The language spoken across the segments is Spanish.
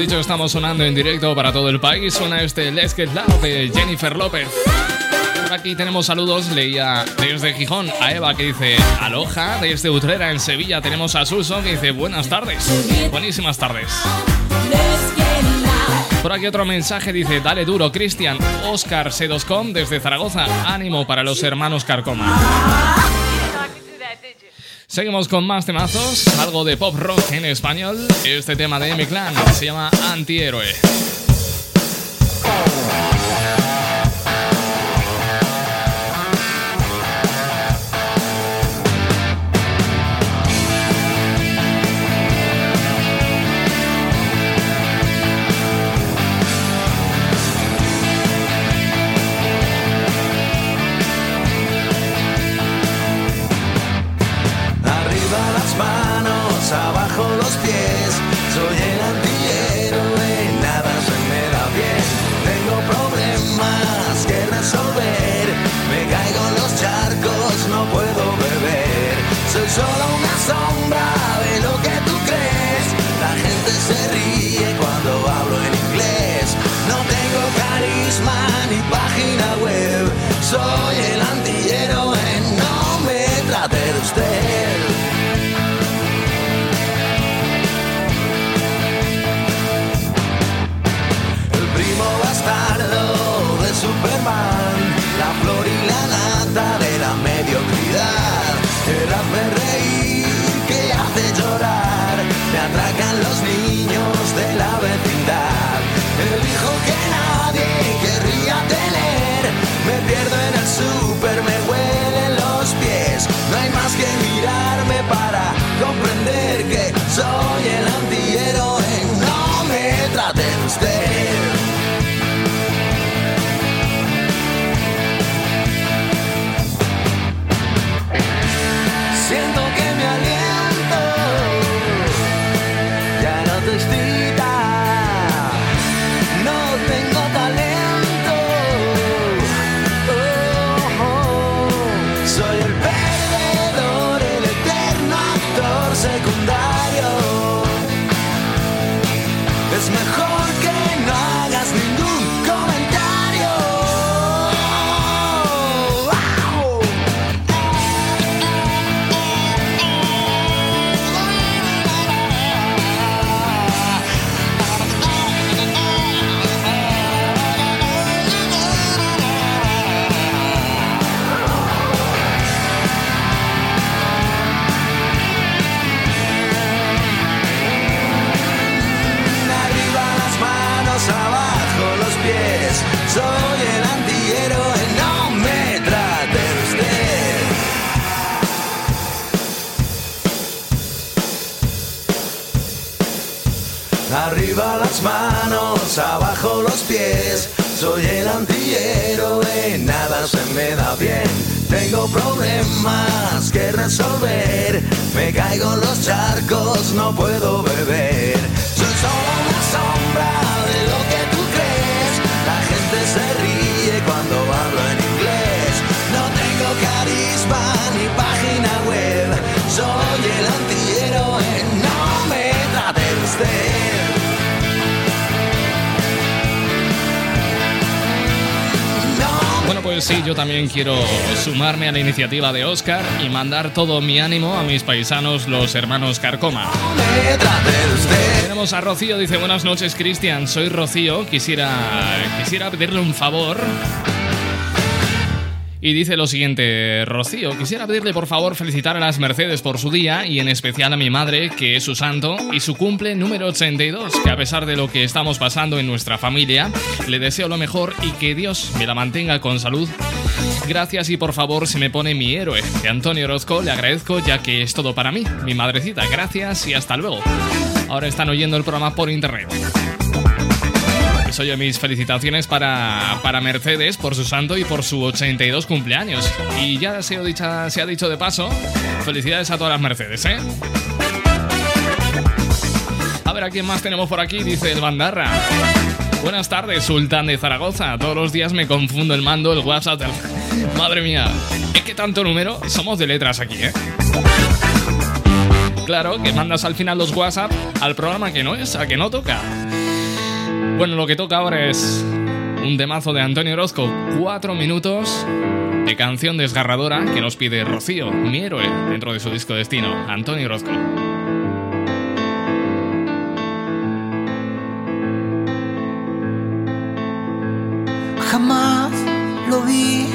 dicho, estamos sonando en directo para todo el país. Suena este Let's Get Loud de Jennifer López. Aquí tenemos saludos. Leía desde Gijón a Eva que dice Aloha. Desde Utrera en Sevilla tenemos a Suso que dice buenas tardes. Buenísimas tardes. Por aquí otro mensaje dice, dale duro, Cristian. Oscar Sedoscom desde Zaragoza. Ánimo para los hermanos Carcoma. Seguimos con más temazos, algo de pop rock en español. Este tema de M Clan se llama Antihéroe. Yo también quiero sumarme a la iniciativa de Oscar y mandar todo mi ánimo a mis paisanos, los hermanos Carcoma. Tenemos a Rocío, dice buenas noches Cristian, soy Rocío, quisiera, quisiera pedirle un favor. Y dice lo siguiente, Rocío, quisiera pedirle por favor felicitar a las Mercedes por su día y en especial a mi madre, que es su santo, y su cumple número 82, que a pesar de lo que estamos pasando en nuestra familia, le deseo lo mejor y que Dios me la mantenga con salud. Gracias y por favor se me pone mi héroe, de Antonio Orozco, le agradezco ya que es todo para mí, mi madrecita, gracias y hasta luego. Ahora están oyendo el programa por internet. Oye, mis felicitaciones para, para Mercedes por su santo y por su 82 cumpleaños. Y ya se ha, dicho, se ha dicho de paso, felicidades a todas las Mercedes, ¿eh? A ver, ¿a quién más tenemos por aquí? Dice el Bandarra. Buenas tardes, Sultán de Zaragoza. Todos los días me confundo el mando, el WhatsApp. Madre mía, es que tanto número. Somos de letras aquí, ¿eh? Claro, que mandas al final los WhatsApp al programa que no es, a que no toca. Bueno, lo que toca ahora es un temazo de Antonio Orozco, cuatro minutos de canción desgarradora que nos pide Rocío, mi héroe, dentro de su disco Destino, Antonio Orozco. Jamás lo vi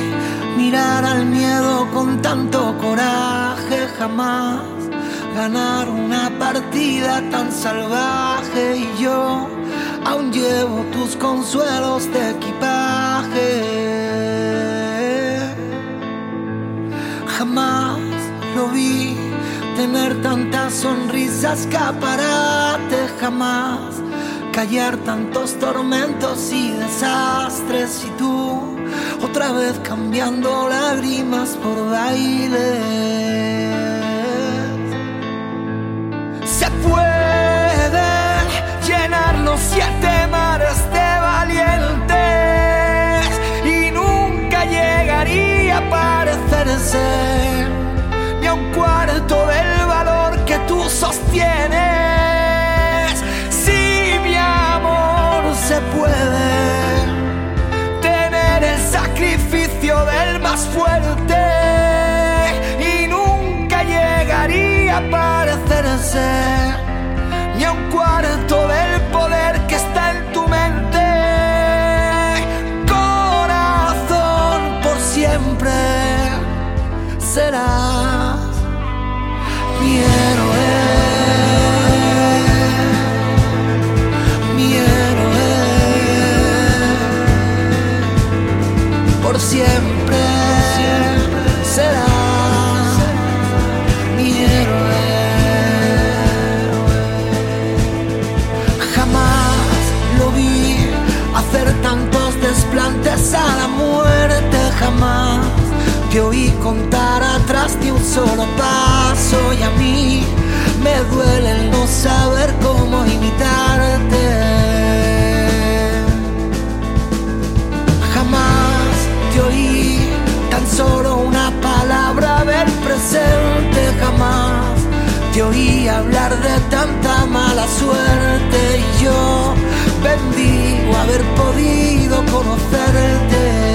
mirar al miedo con tanto coraje, jamás ganar una partida tan salvaje y yo aún llevo tus consuelos de equipaje. Jamás lo vi tener tantas sonrisas, escaparate, jamás callar tantos tormentos y desastres y tú otra vez cambiando lágrimas por bailes. Se puede llenar los siete mares de valientes y nunca llegaría a parecerse ni a un cuarto del valor que tú sostienes. Si mi amor se puede tener el sacrificio del más fuerte y nunca llegaría a parecerse cuarto del poder que está en tu mente. Corazón, por siempre serás mi héroe. Siempre a la muerte, jamás. Te oí contar atrás de un solo paso y a mí me duele el no saber cómo imitarte. Jamás te oí tan solo una palabra del presente, jamás te oí hablar de tanta mala suerte. Y yo bendigo haber podido conocerte.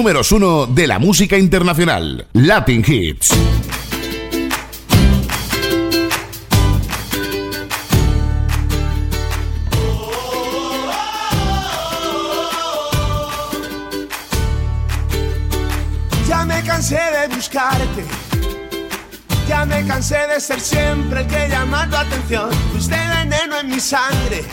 Números uno de la música internacional. Latin Hits. Ya me cansé de buscarte. Ya me cansé de ser siempre el que llama tu atención. Fuiste veneno en mi sangre.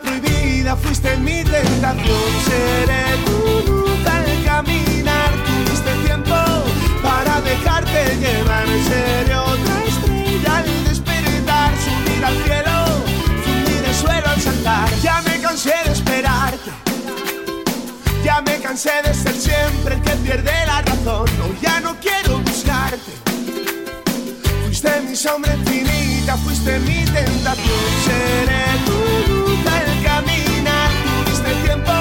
Prohibida, fuiste mi tentación. Seré tu luz al caminar. Tuviste tiempo para dejarte llevar. Seré otra estrella al despertar. Subir al cielo, fundir el suelo al saltar. Ya me cansé de esperarte. Ya me cansé de ser siempre el que pierde la razón. No, ya no quiero buscarte. Fuiste mi sombra infinita, fuiste mi tentación. Seré tu luz al caminar. Tuviste tiempo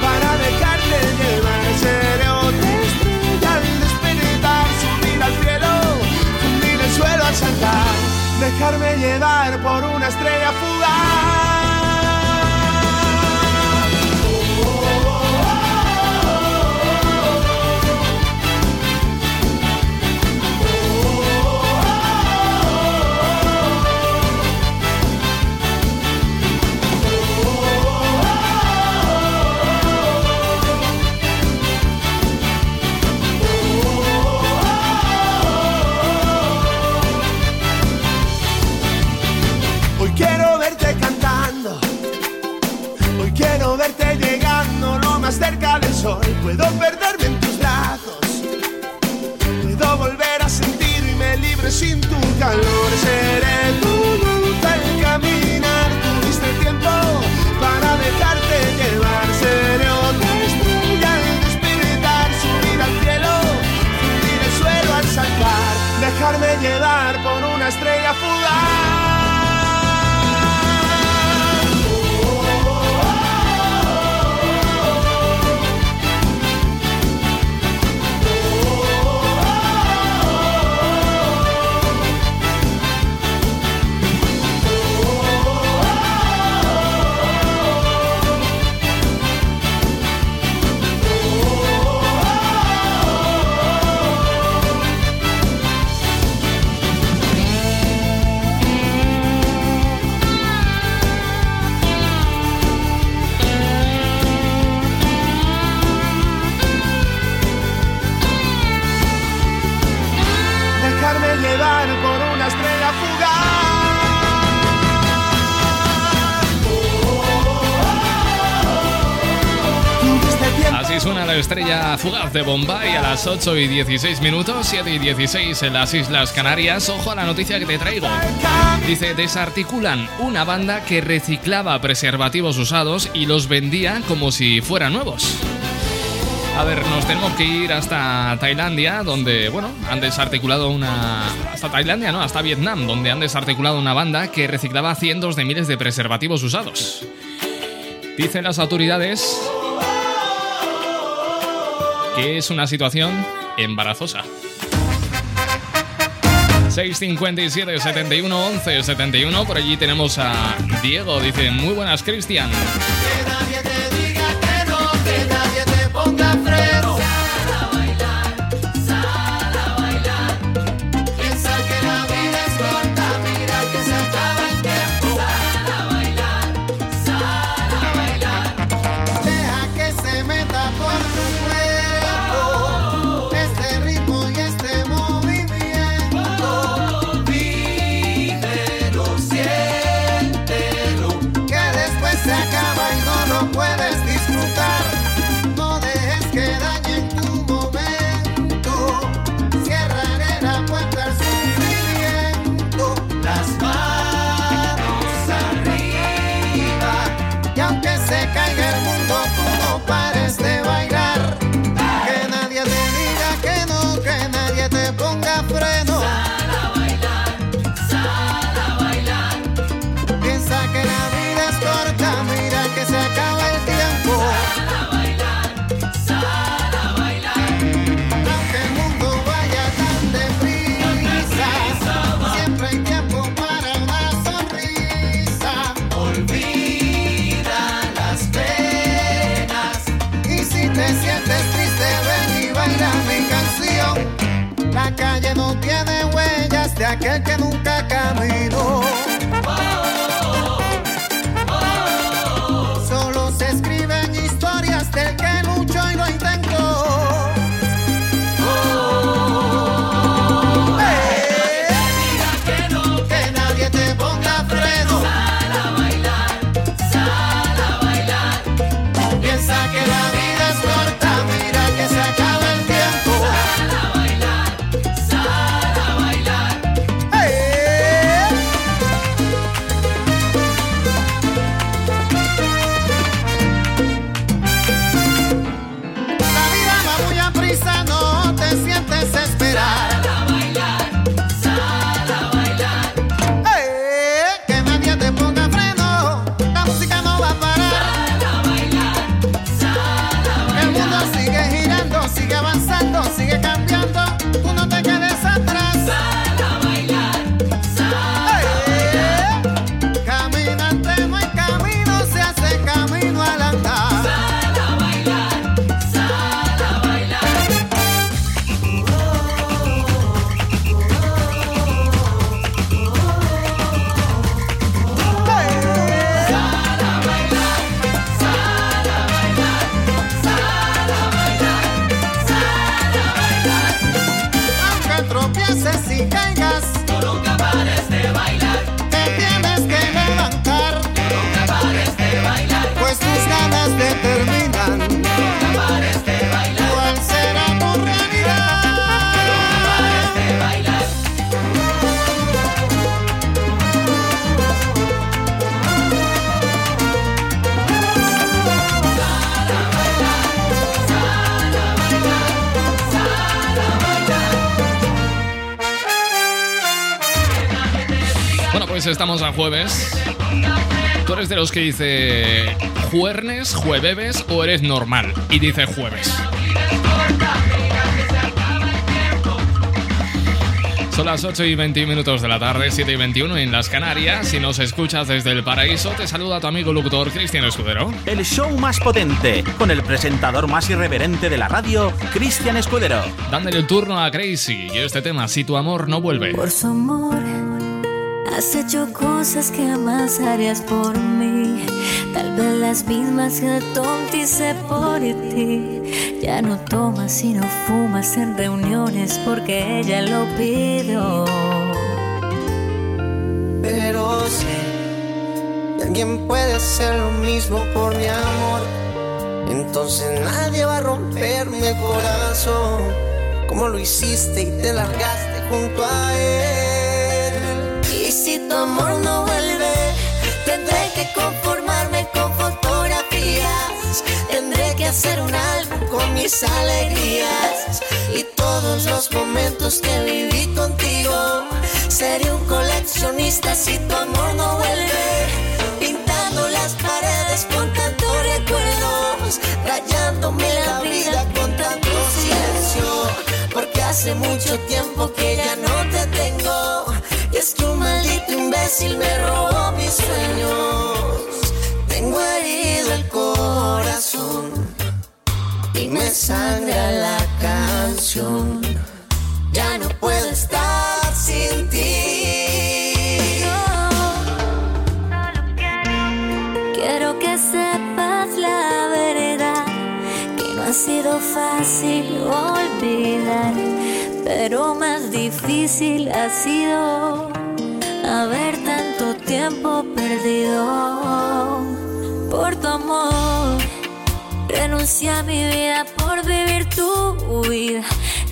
para dejarte llevar. Seré otra estrella al despertar. Subir al cielo, fundir el suelo al saltar. Dejarme llevar por una estrella fugaz. sol, puedo perderme en tus brazos. Puedo volver a sentirme libre sin tu calor. Seré tu luz al caminar. Tuviste tiempo para dejarte llevar. Seré otra estrella al despertar, subir al cielo, subir el suelo al saltar. Dejarme llevar por una estrella fugaz. De Bombay a las 8 y 16 minutos, 7 y 16 en las Islas Canarias. Ojo a la noticia que te traigo. Dice, desarticulan una banda que reciclaba preservativos usados y los vendía como si fueran nuevos. A ver, nos tenemos que ir hasta Tailandia, donde, bueno, han desarticulado una... Hasta Tailandia, no, hasta Vietnam, donde han desarticulado una banda que reciclaba cientos de miles de preservativos usados. Dicen las autoridades que es una situación embarazosa. 657 71 11 71 por allí tenemos a Diego. Dice muy buenas Cristian aquel que nunca estamos a jueves. ¿Tú eres de los que dice juernes, jueves o eres normal y dice jueves? Son las 8 y 21 minutos de la tarde, 7 y 21 en las Canarias. Si nos escuchas desde el paraíso, te saluda tu amigo locutor Cristian Escudero. El show más potente, con el presentador más irreverente de la radio, Cristian Escudero. Dándole el turno a Crazy y este tema, Si tu amor no vuelve. Por su amor, has hecho cosas que jamás harías por mí. Tal vez las mismas que tontice por ti. Ya no tomas y no fumas en reuniones porque ella lo pidió. Pero sé que alguien puede hacer lo mismo por mi amor. Entonces nadie va a romperme el corazón como lo hiciste y te largaste junto a él. Amor no vuelve, tendré que conformarme con fotografías. Tendré que hacer un álbum con mis alegrías y todos los momentos que viví contigo. Seré un coleccionista si tu amor no vuelve. Pintando las paredes con tantos recuerdos, rayándome la vida con tanto silencio. Porque hace mucho tiempo que ya no te me sangra la canción. Ya no puedo estar sin ti. Quiero que sepas la verdad, que no ha sido fácil olvidar, pero más difícil ha sido haber tanto tiempo perdido por tu amor. Renuncié a mi vida por vivir tu vida.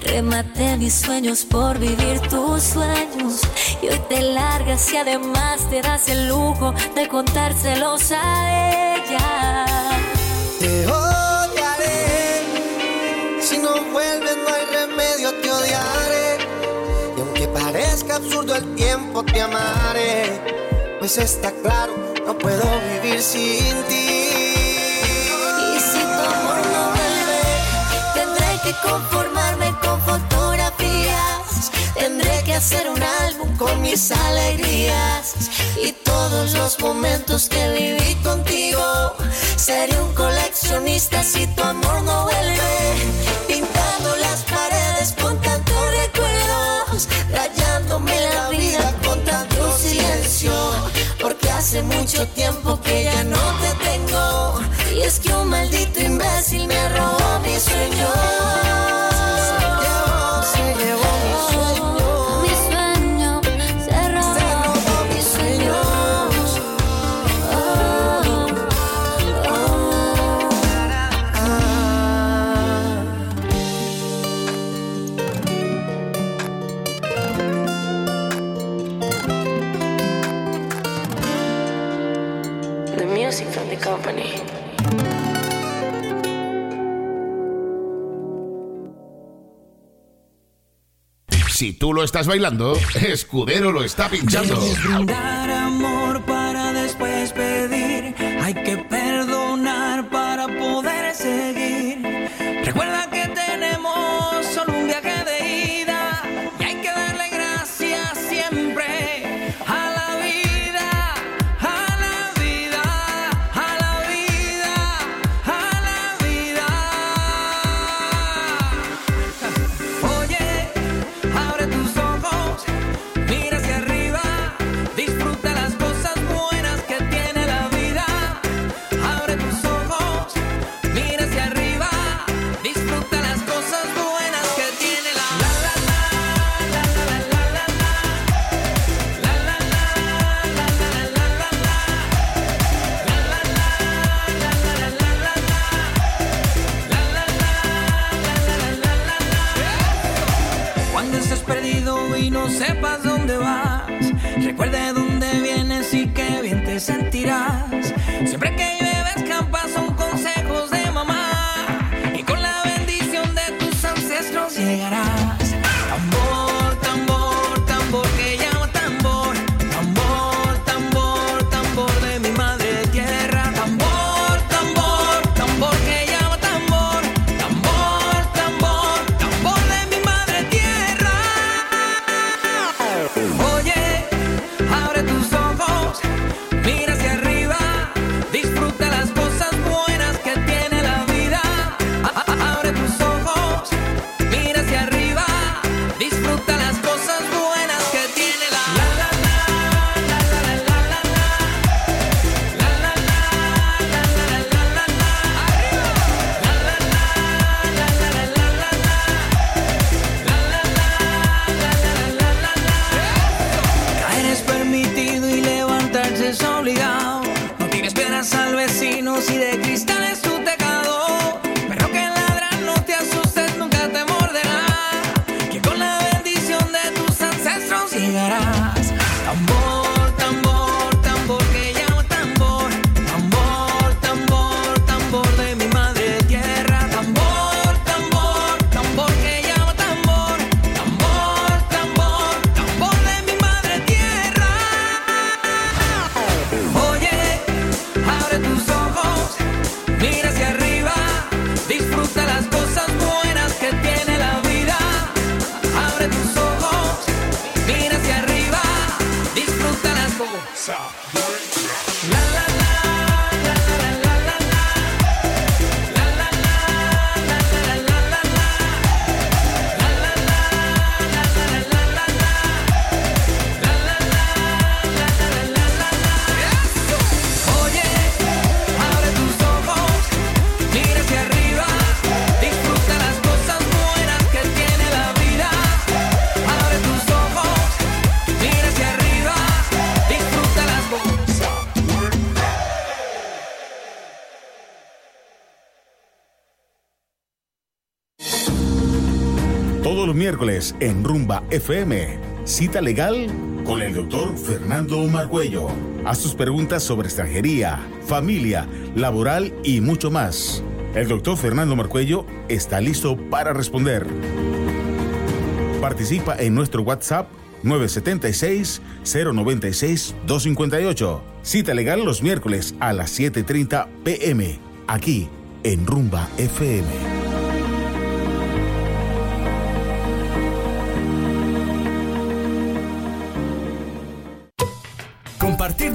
Rematé mis sueños por vivir tus sueños. Y hoy te largas y además te das el lujo de contárselos a ella. Te odiaré. Si no vuelves, no hay remedio, te odiaré. Y aunque parezca absurdo el tiempo, te amaré. Pues está claro, no puedo vivir sin ti. Conformarme con fotografías. Tendré que hacer un álbum con mis alegrías y todos los momentos que viví contigo. Seré un coleccionista si tu amor no vuelve. Pintando las paredes con tantos recuerdos, rayándome la vida con tanto silencio. Porque hace mucho tiempo que ya no te tengo. Y es que un maldito Si tú lo estás bailando, Escudero lo está pinchando. En Rumba FM. Cita legal con el doctor Fernando Margüello. Haz tus preguntas sobre extranjería, familia, laboral y mucho más. El doctor Fernando Marcuello está listo para responder. Participa en nuestro WhatsApp 976-096-258. Cita legal los miércoles a las 7.30 pm, aquí en Rumba FM.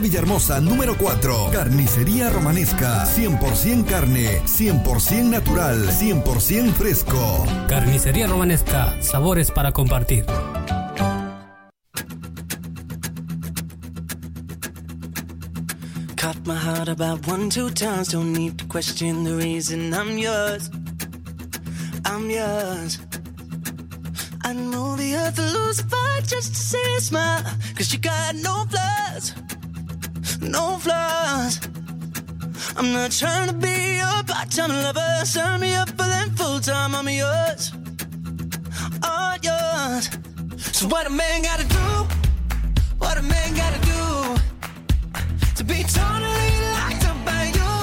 Villahermosa, número 4. Carnicería Romanesca. 100% carne, 100% natural, 100% fresco. Carnicería Romanesca. Sabores para compartir. Cut my heart about one, two times. Don't need to question the reason I'm yours. I'm yours. I know the earth will lose a fight just to see a smile. Cause you got no flaws, no flaws. I'm not trying to be your part-time lover. Sign me up for them full-time. I'm yours, all yours. So what a man gotta do? What a man gotta do to be totally locked up by you?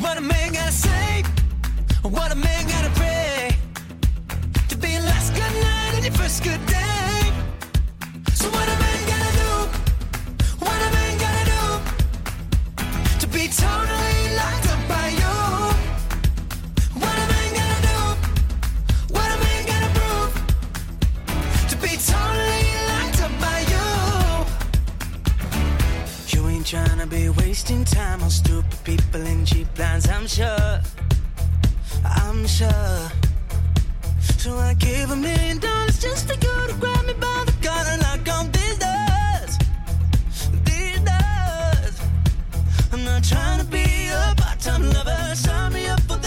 What a man gotta say? What a man gotta pray? To be last good night and your first good wasting time on stupid people in cheap lines. I'm sure. I'm sure. So I gave a million dollars just for you to grab me by the collar and knock on these doors. These doors. I'm not trying to be a part-time lover. Sign me up for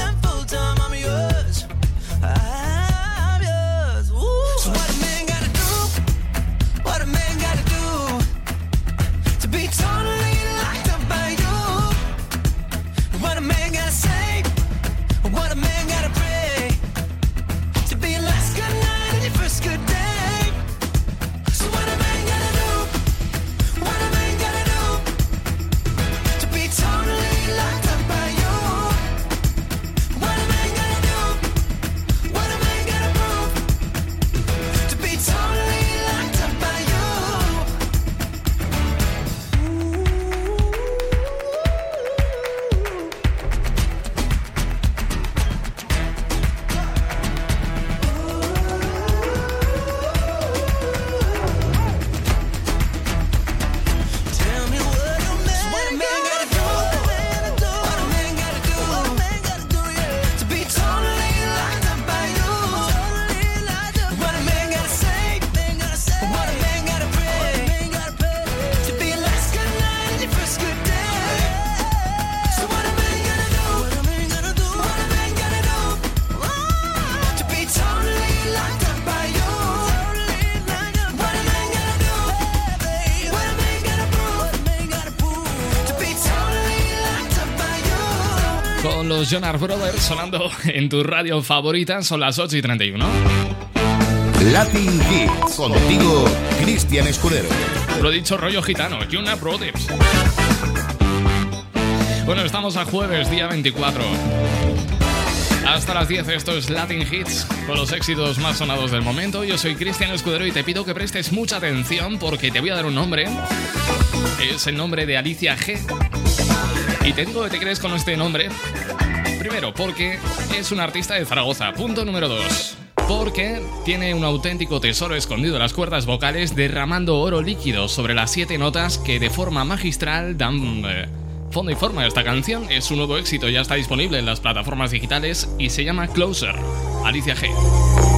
los Jonas Brothers sonando en tu radio favorita, son las 8 y 31. Latin Hits. Contigo, Cristian Escudero. Lo dicho, rollo gitano, Jonas Brothers. Bueno, estamos a jueves, día 24. Hasta las 10, esto es Latin Hits, con los éxitos más sonados del momento. Yo soy Cristian Escudero y te pido que prestes mucha atención porque te voy a dar un nombre. Es el nombre de Alicia G. Y te digo que te crees con este nombre. Primero, porque es un artista de Zaragoza. Punto número 2. Porque tiene un auténtico tesoro escondido en las cuerdas vocales, derramando oro líquido sobre las siete notas que de forma magistral dan eh, fondo y forma a esta canción. Es un nuevo éxito, ya está disponible en las plataformas digitales y se llama Closer. Alicia G.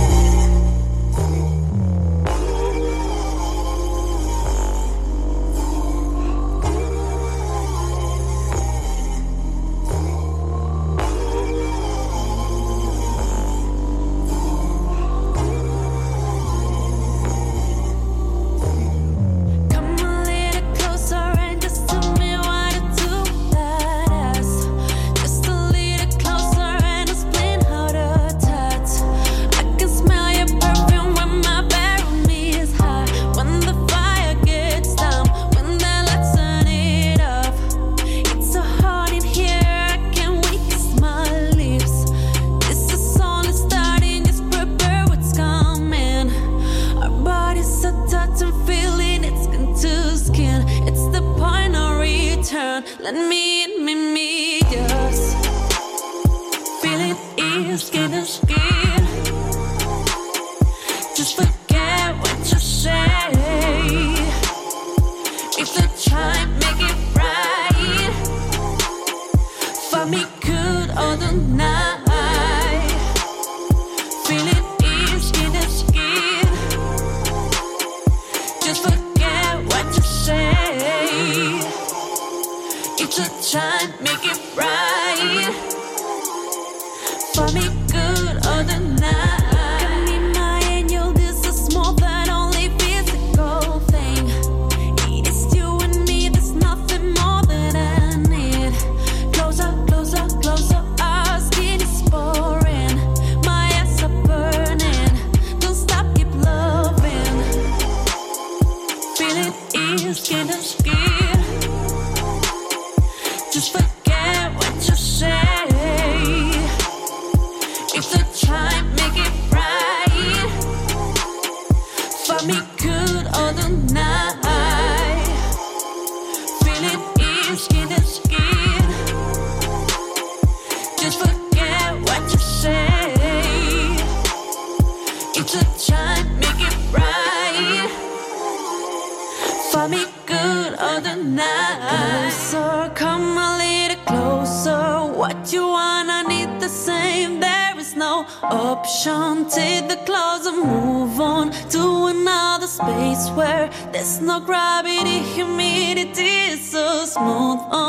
Let me in no gravity, humidity is so smooth. Oh.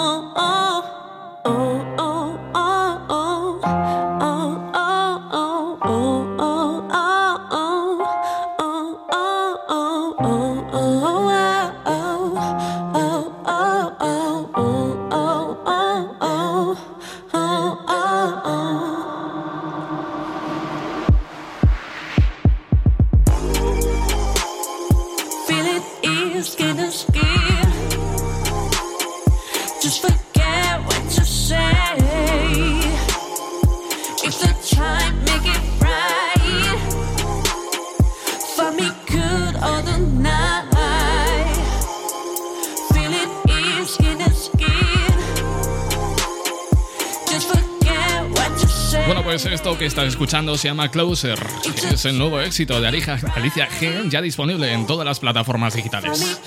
escuchando se llama Closer. que Es el nuevo éxito de Alicia, Alicia G, ya disponible en todas las plataformas digitales.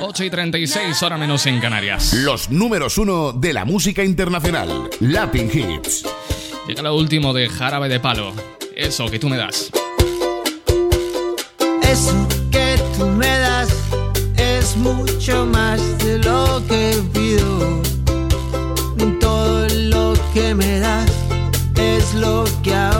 8 y 36, hora menos en Canarias. Los números uno de la música internacional, Latin Hits. Llega lo último de Jarabe de Palo. Eso que tú me das. Eso que tú me das es mucho más de lo que pido. Todo lo que me das es lo que ahora.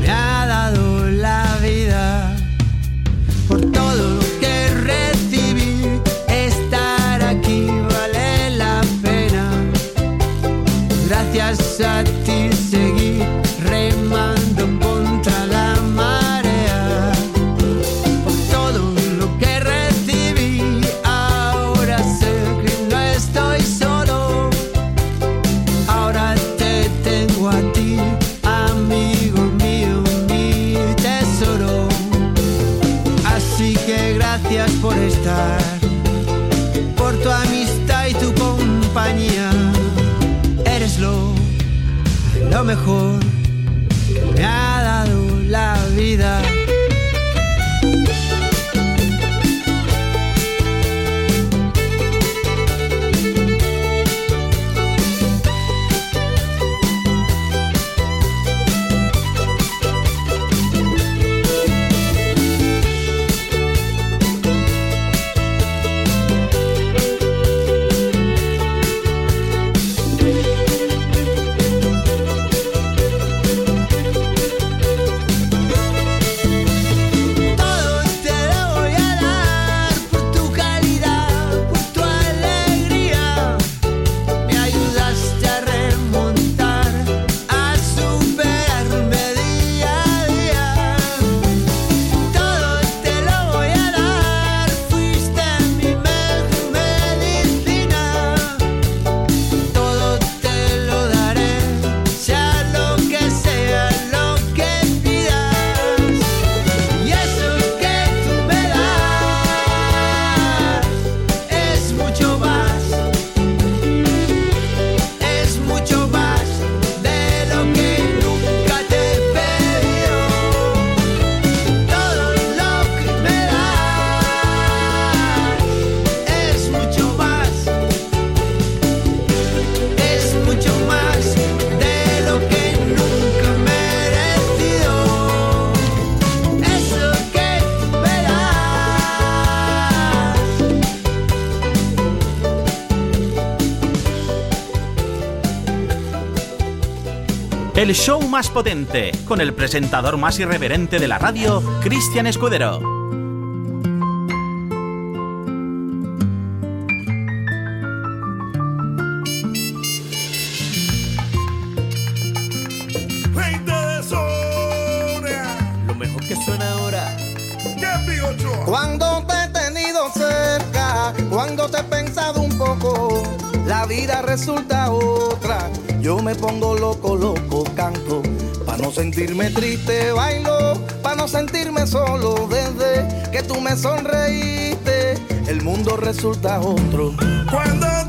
me ha dado la vida. record El show más potente, con el presentador más irreverente de la radio, Cristian Escudero. Sentirme triste, bailo. Pa' no sentirme solo, desde que tú me sonreíste, el mundo resulta otro. Cuando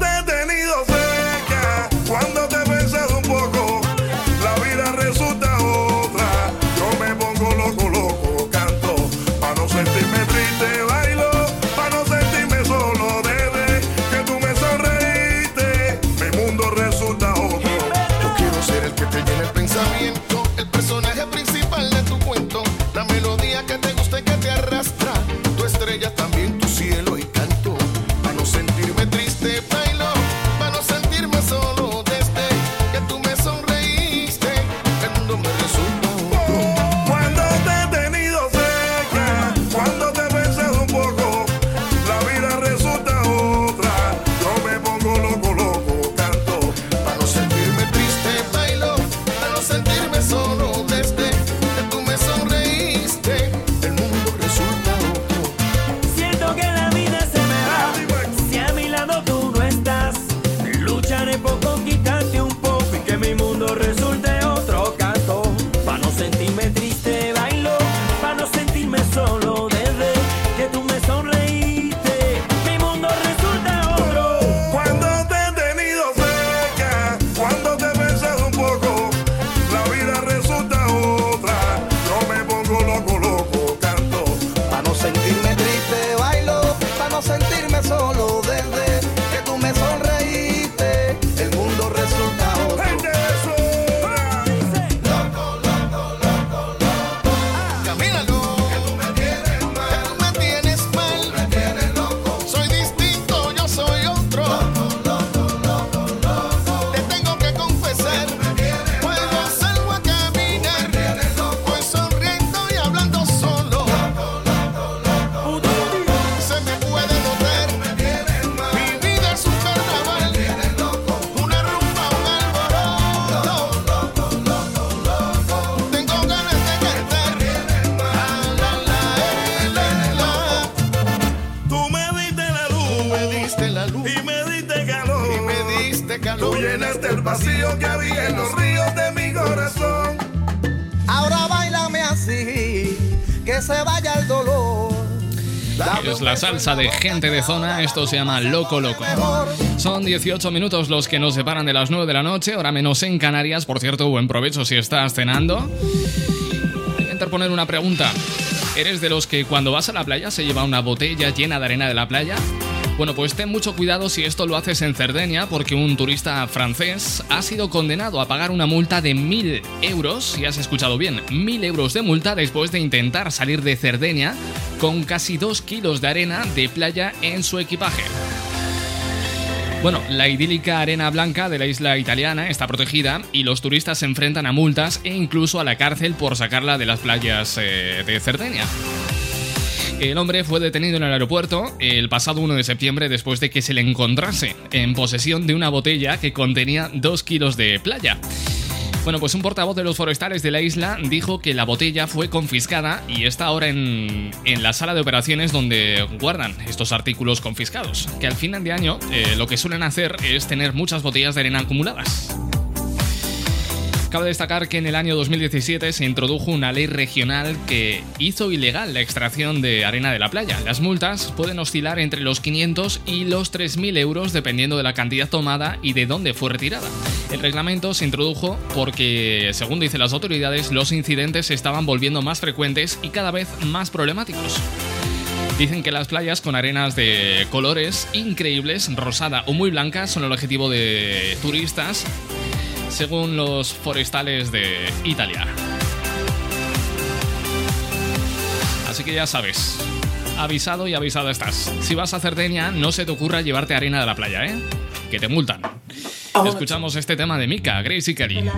la salsa de gente de zona, esto se llama Loco Loco. Son 18 minutos los que nos separan de las 9 de la noche, ahora menos en Canarias. Por cierto, buen provecho si estás cenando. Voy a interponer una pregunta. ¿Eres de los que cuando vas a la playa se lleva una botella llena de arena de la playa? Bueno, pues ten mucho cuidado si esto lo haces en Cerdeña, porque un turista francés ha sido condenado a pagar una multa de 1.000 euros, si has escuchado bien, 1.000 euros de multa después de intentar salir de Cerdeña con casi 2 kilos de arena de playa en su equipaje. Bueno, la idílica arena blanca de la isla italiana está protegida y los turistas se enfrentan a multas e incluso a la cárcel por sacarla de las playas eh, de Cerdeña. El hombre fue detenido en el aeropuerto el pasado 1 de septiembre después de que se le encontrase en posesión de una botella que contenía 2 kilos de playa. Bueno, pues un portavoz de los forestales de la isla dijo que la botella fue confiscada y está ahora en, en la sala de operaciones donde guardan estos artículos confiscados. Que al final de año eh, lo que suelen hacer es tener muchas botellas de arena acumuladas. Cabe destacar que en el año 2017 se introdujo una ley regional que hizo ilegal la extracción de arena de la playa. Las multas pueden oscilar entre los 500 y los 3.000 euros dependiendo de la cantidad tomada y de dónde fue retirada. El reglamento se introdujo porque, según dicen las autoridades, los incidentes se estaban volviendo más frecuentes y cada vez más problemáticos. Dicen que las playas con arenas de colores increíbles, rosada o muy blanca, son el objetivo de turistas según los forestales de Italia. Así que ya sabes, avisado y avisada estás. Si vas a Cerdeña, no se te ocurra llevarte arena de la playa, ¿eh? Que te multan. Escuchamos este tema de Mika, Gracie The Kelly.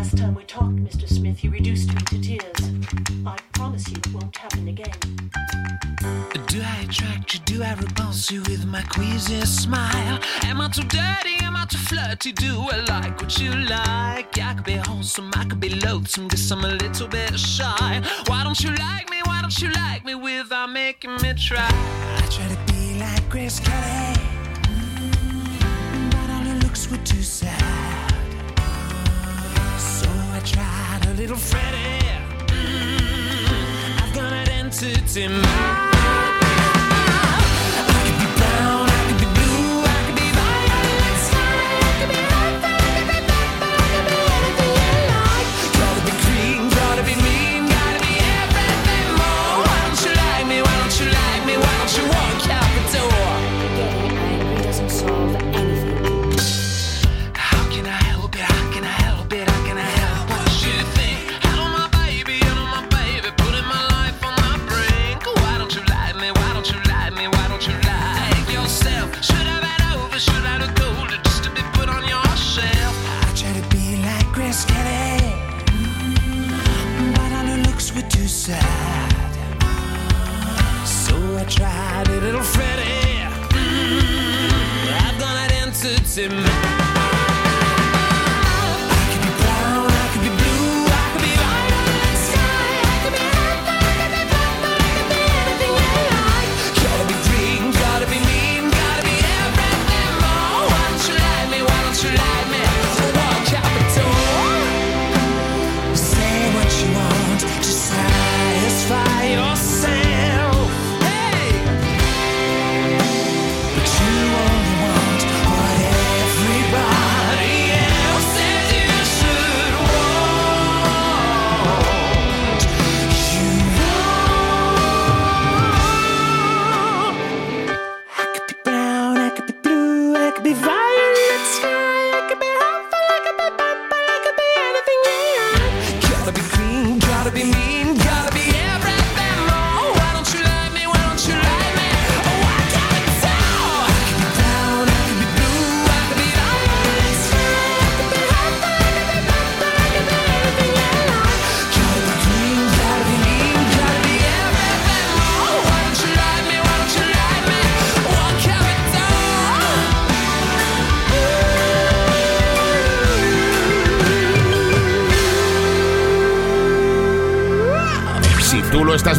Do I attract you? Do I repulse you with my queasy smile? Am I too dirty? Am I too flirty? Do I like what you like? I could be wholesome, I could be loathsome, guess I'm a little bit shy. Why don't you like me? Why don't you like me without making me try? I try to be like Grace Kelly, were too sad. So I tried a little Freddie. Mm, I've got an entity mind. in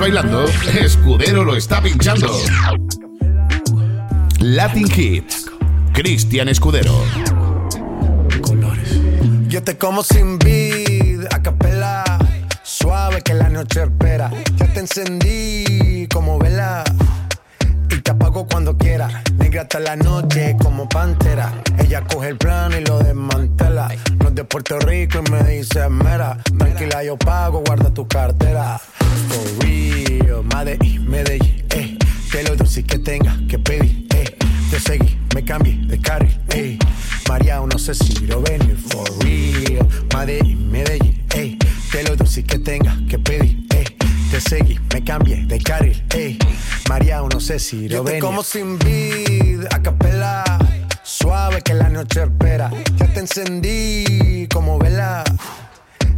bailando, Escudero lo está pinchando. Latin Hits. Cristian Escudero. Yo te como sin vid, a capela, suave que la noche espera. Ya te encendí como vela te apago cuando quiera. Negra hasta la noche como pantera. Ella coge el plano y lo desmantela. No es de Puerto Rico y me dice mera. Tranquila, yo pago, guarda tu cartera. For real, Medellín, Medellín, eh. Que lo dulce que tenga que pedir, eh. Te seguí, me cambié de carril, eh. María, no sé si lo venir, for real. Medellín, Medellín, eh. Que lo dulce que tenga que pedir, eh. Te seguí, me cambié de carril, eh. María, no sé si lo venir. como sin vid, a capela. Suave que la noche espera. Ya te encendí como vela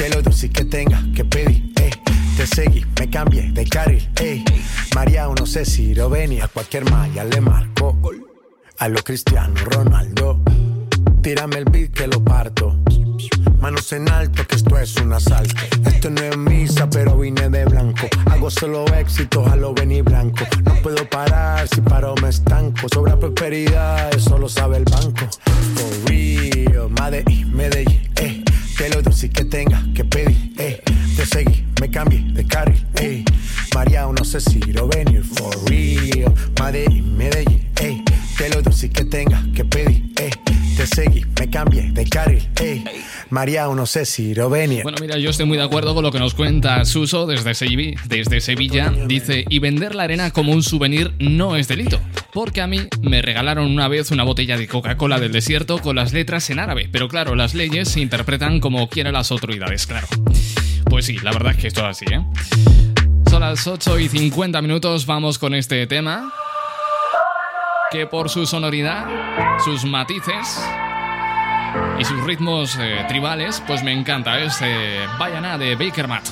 Que lo dulce que tenga que pedir, eh. Te seguí, me cambié de carril, ey. María, no sé si lo venía. Cualquier malla le marco. A lo Cristiano Ronaldo. Tírame el beat que lo parto. Manos en alto, que esto es un asalto. Esto no es misa, pero vine de blanco. Hago solo éxitos a lo venir blanco. No puedo parar, si paro me estanco. Sobra prosperidad, eso lo sabe el banco. For real, Medellín, Medellín, eh. Que lo dulce que tenga que pedir, eh. Te seguí, me cambié de carril, eh. María, no sé si lo venir, for real. Medellín, Medellín, eh. Que lo dulce que tenga que pedir, eh. Te seguí, me cambié de carril, ey. María, no sé si Rovenia. Bueno, mira, yo estoy muy de acuerdo con lo que nos cuenta Suso desde, Sevi- desde Sevilla. Dice, y vender la arena como un souvenir no es delito. Porque a mí me regalaron una vez una botella de Coca-Cola del desierto con las letras en árabe. Pero claro, las leyes se interpretan como quieren las autoridades, claro. Pues sí, la verdad es que esto es así, ¿eh? Son las 8 y 50 minutos, vamos con este tema. Que por su sonoridad, sus matices y sus ritmos eh, tribales, pues me encanta. Es eh, Bayana de Baker Matt.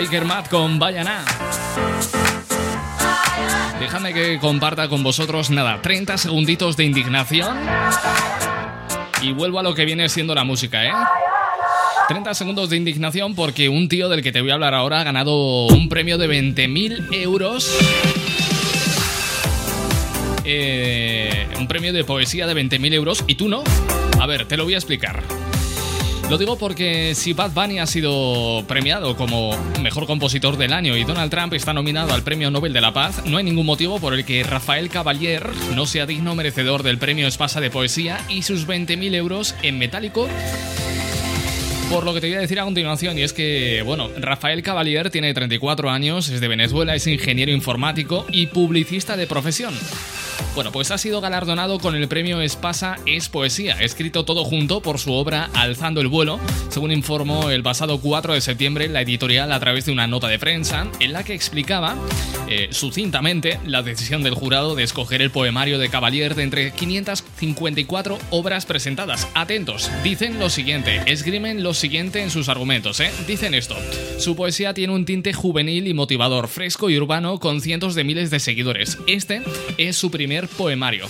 Baker Matt con Bayana. Déjame que comparta con vosotros, nada, 30 segunditos de indignación. Y vuelvo a lo que viene siendo la música, ¿eh? 30 segundos de indignación porque un tío del que te voy a hablar ahora ha ganado un premio de 20.000 euros. Eh, un premio de poesía de 20.000 euros y tú no. A ver, te lo voy a explicar. Lo digo porque si Bad Bunny ha sido premiado como mejor compositor del año y Donald Trump está nominado al Premio Nobel de la Paz, no hay ningún motivo por el que Rafael Cavalier no sea digno merecedor del Premio Espasa de Poesía y sus 20.000 euros en metálico por lo que te voy a decir a continuación, y es que, bueno, Rafael Cavalier tiene 34 años, es de Venezuela, es ingeniero informático y publicista de profesión. Bueno, pues ha sido galardonado con el premio Espasa Es Poesía, escrito todo junto por su obra Alzando el vuelo, según informó el pasado 4 de septiembre la editorial a través de una nota de prensa en la que explicaba eh, sucintamente la decisión del jurado de escoger el poemario de Cavalier de entre 554 obras presentadas. Atentos, dicen lo siguiente, esgrimen lo siguiente en sus argumentos, ¿eh? Dicen esto, su poesía tiene un tinte juvenil y motivador, fresco y urbano con cientos de miles de seguidores. Este es su primer poemario.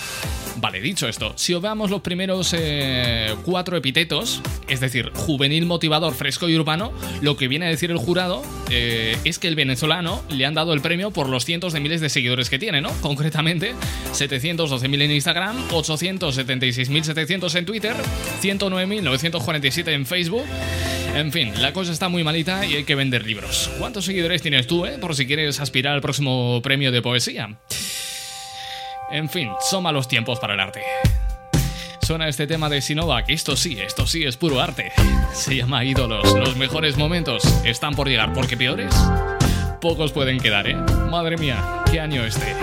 Vale, dicho esto, si obviamos los primeros eh, cuatro epítetos, es decir, juvenil, motivador, fresco y urbano, lo que viene a decir el jurado eh, es que el venezolano le han dado el premio por los cientos de miles de seguidores que tiene, ¿no? Concretamente, 712.000 en Instagram, 876.700 en Twitter, 109.947 en Facebook. En fin, la cosa está muy malita y hay que vender libros. ¿Cuántos seguidores tienes tú, eh? Por si quieres aspirar al próximo premio de poesía. En fin, son malos tiempos para el arte. Suena este tema de Sinova, que esto sí, esto sí es puro arte. Se llama Ídolos. Los mejores momentos están por llegar, porque peores, pocos pueden quedar, ¿eh? Madre mía, qué año este.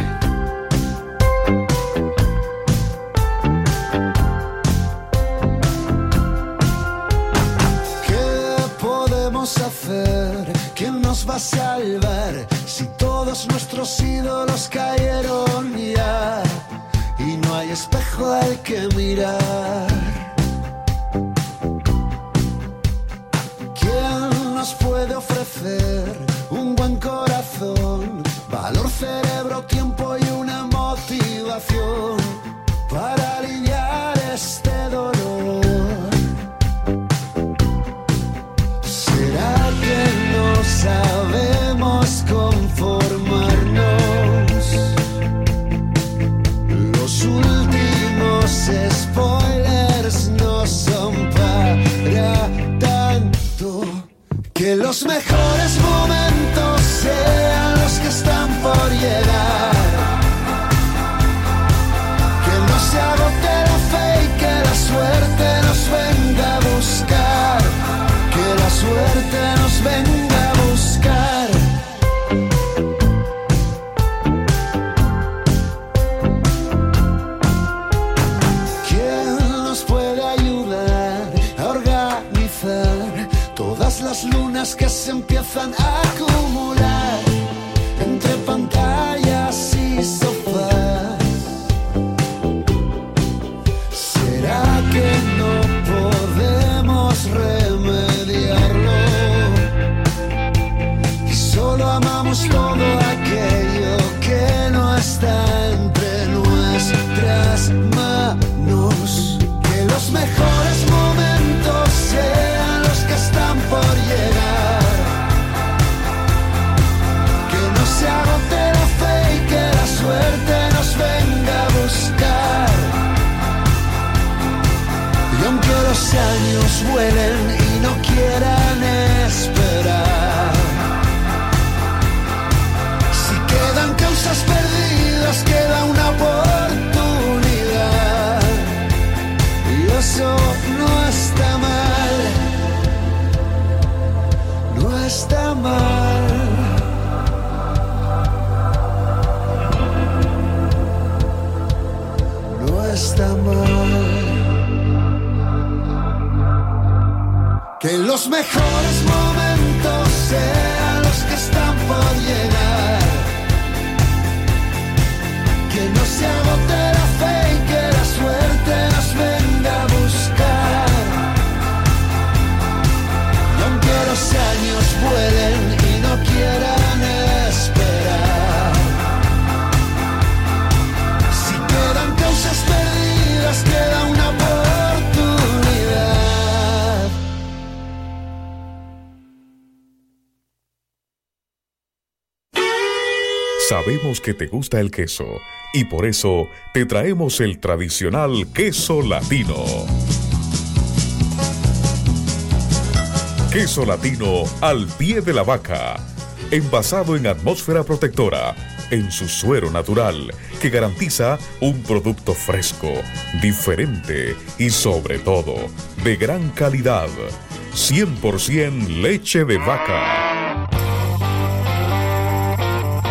¿Qué podemos hacer? ¿Quién nos va a salvar si todos nuestros ídolos cayeron espejo al que mirar? ¿Quién nos puede ofrecer mejores Que te gusta el queso y por eso te traemos el tradicional queso latino. Queso latino al pie de la vaca, envasado en atmósfera protectora, en su suero natural, que garantiza un producto fresco, diferente y sobre todo de gran calidad. 100% leche de vaca.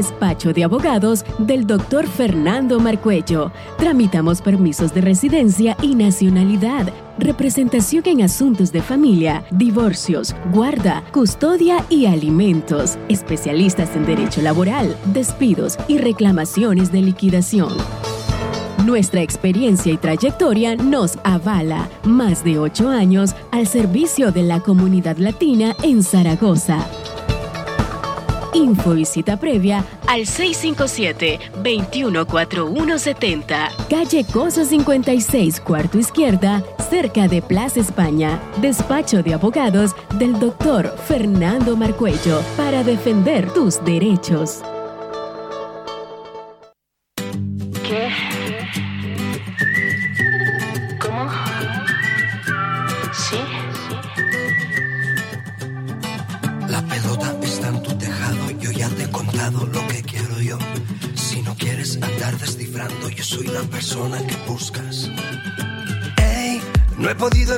Despacho de abogados del doctor Fernando Marcuello. Tramitamos permisos de residencia y nacionalidad, representación en asuntos de familia, divorcios, guarda, custodia y alimentos. Especialistas en derecho laboral, despidos y reclamaciones de liquidación. Nuestra experiencia y trayectoria nos avala. Más de ocho años al servicio de la comunidad latina en Zaragoza. Info y cita previa al 657-214170. Calle Coso 56, cuarto izquierda, cerca de Plaza España. Despacho de abogados del doctor Fernando Marcuello para defender tus derechos.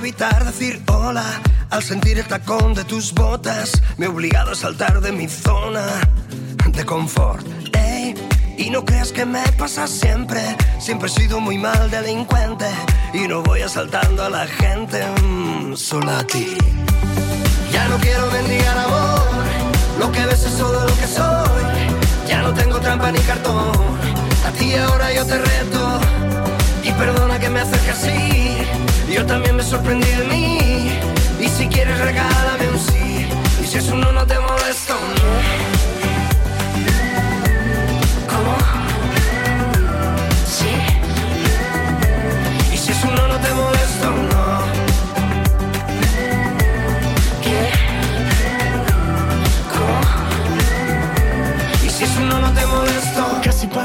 Evitar decir hola al sentir el tacón de tus botas. Me he obligado a saltar de mi zona de confort. Ey, y no creas que me pasa siempre. Siempre he sido muy mal delincuente y no voy asaltando a la gente, mm, solo a ti. Ya no quiero mendigar amor, lo que ves es todo lo que soy. Ya no tengo trampa ni cartón, a ti ahora yo te reto. Perdona que me acerque así, yo también me sorprendí de mí. Y si quieres regálame un sí, y si es un no no te molesto.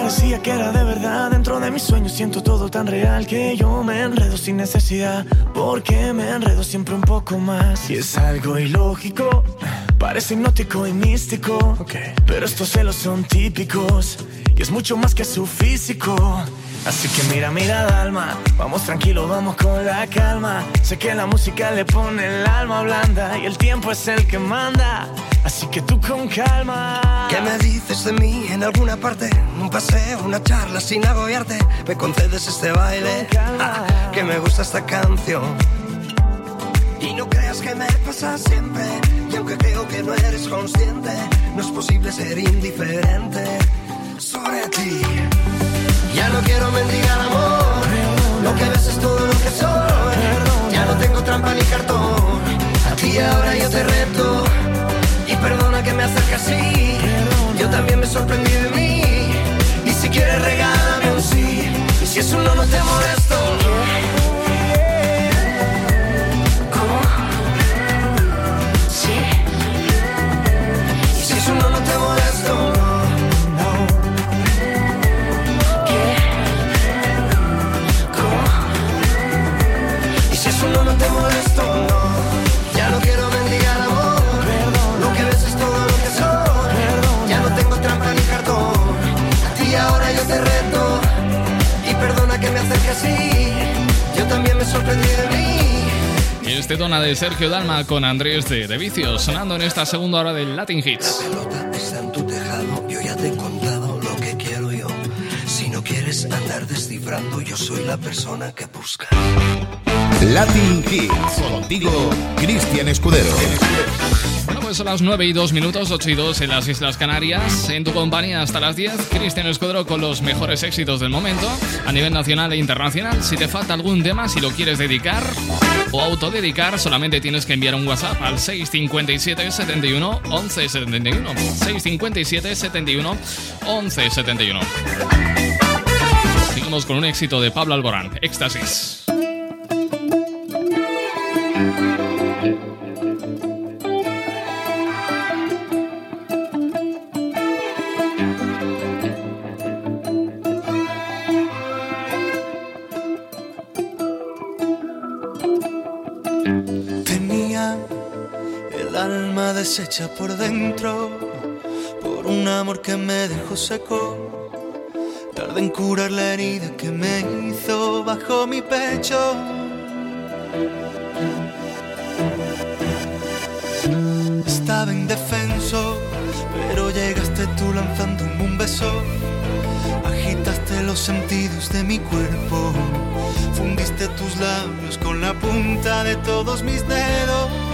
Parecía que era de verdad. Dentro de mis sueños siento todo tan real que yo me enredo sin necesidad. Porque me enredo siempre un poco más. Y es algo ilógico. Parece hipnótico y místico. Pero estos celos son típicos. Y es mucho más que su físico. Así que mira, mira, alma. Vamos tranquilo, vamos con la calma. Sé que la música le pone el alma blanda. Y el tiempo es el que manda. Así que tú con calma. ¿Qué me dices de mí en alguna parte? Un paseo, una charla sin agobiarte. Me concedes este baile. Ah, que me gusta esta canción. Y no creas que me pasa siempre. Y aunque creo que no eres consciente, no es posible ser indiferente sobre ti. Ya no quiero mendigar amor. Este tona de Sergio Dalma con Andrés de, de Vicio sonando en esta segunda hora del Latin Hits. Está en tu tejado, yo ya te he contado lo que quiero yo. Si no quieres andar descifrando, yo soy la persona que busca. Latin Hits. Contigo, Cristian Escudero. Pues son las 9 y 2 minutos, 8 y 2 en las Islas Canarias. En tu compañía hasta las 10, Cristian Escudero con los mejores éxitos del momento a nivel nacional e internacional. Si te falta algún tema, si lo quieres dedicar o autodedicar, solamente tienes que enviar un WhatsApp al 657 71 11 71. 657 71 11 71. Seguimos con un éxito de Pablo Alborán, Éxtasis. Deshecha por dentro por un amor que me dejó seco. Tardé en curar la herida que me hizo bajo mi pecho. Estaba indefenso, pero llegaste tú lanzándome un beso. Agitaste los sentidos de mi cuerpo. Fundiste tus labios con la punta de todos mis dedos.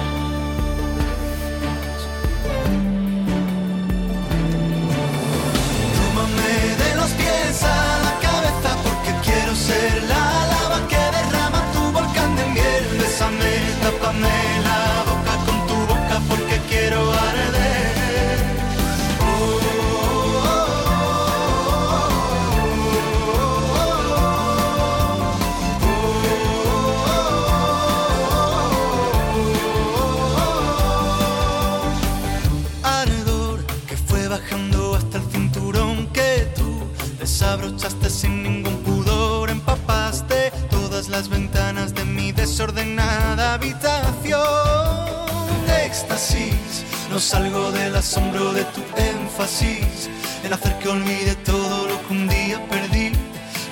No salgo del asombro de tu énfasis, el hacer que olvide todo lo que un día perdí.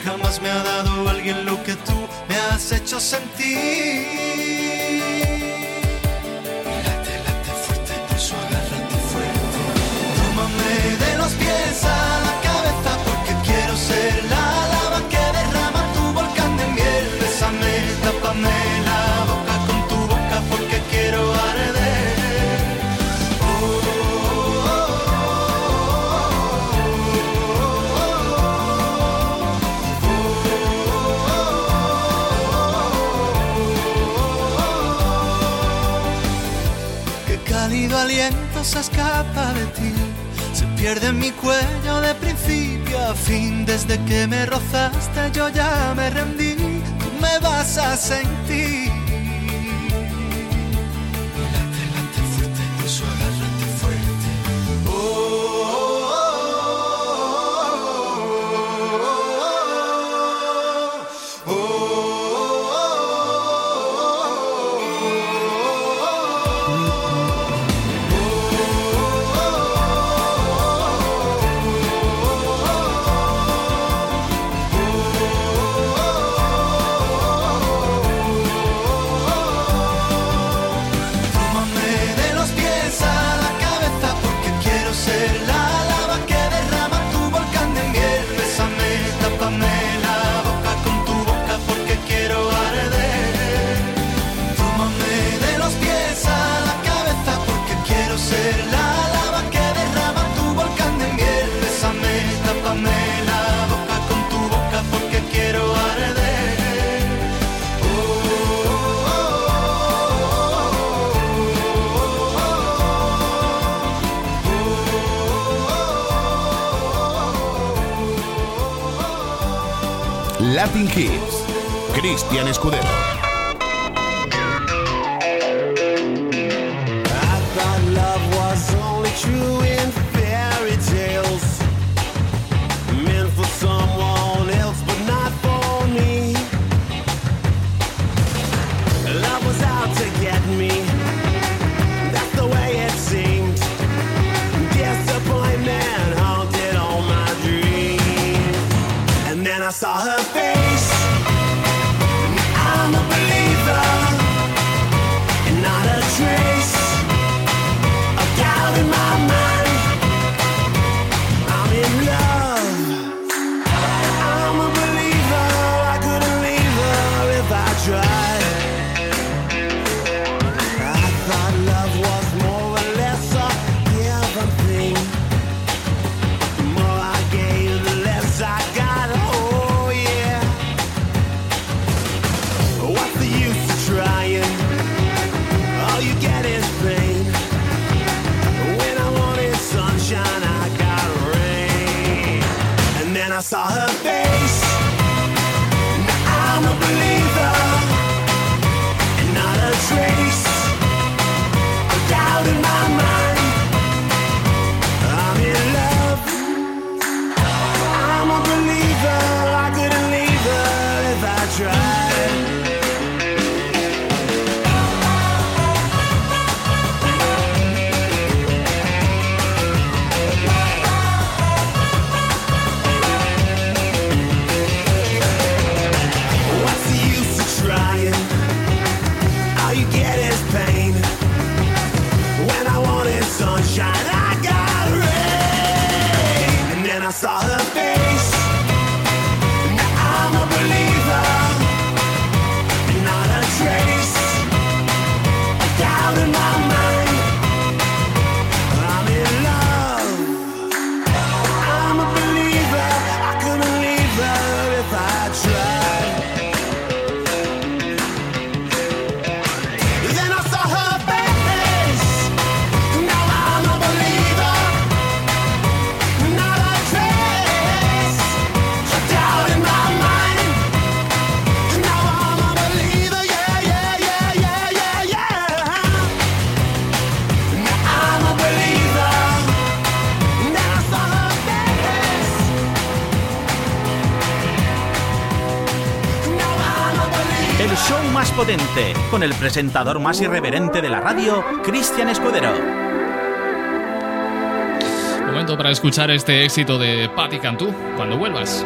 Jamás me ha dado alguien lo que tú me has hecho sentir. se escapa de ti. Se pierde en mi cuello de principio a fin. Desde que me rozaste yo ya me rendí. Tú me vas a sentir Latin Kids. Cristian Escudero. 咋 Deporte, con el presentador más irreverente de la radio, Cristian Escudero. Momento para escuchar este éxito de Patti Cantú, cuando vuelvas.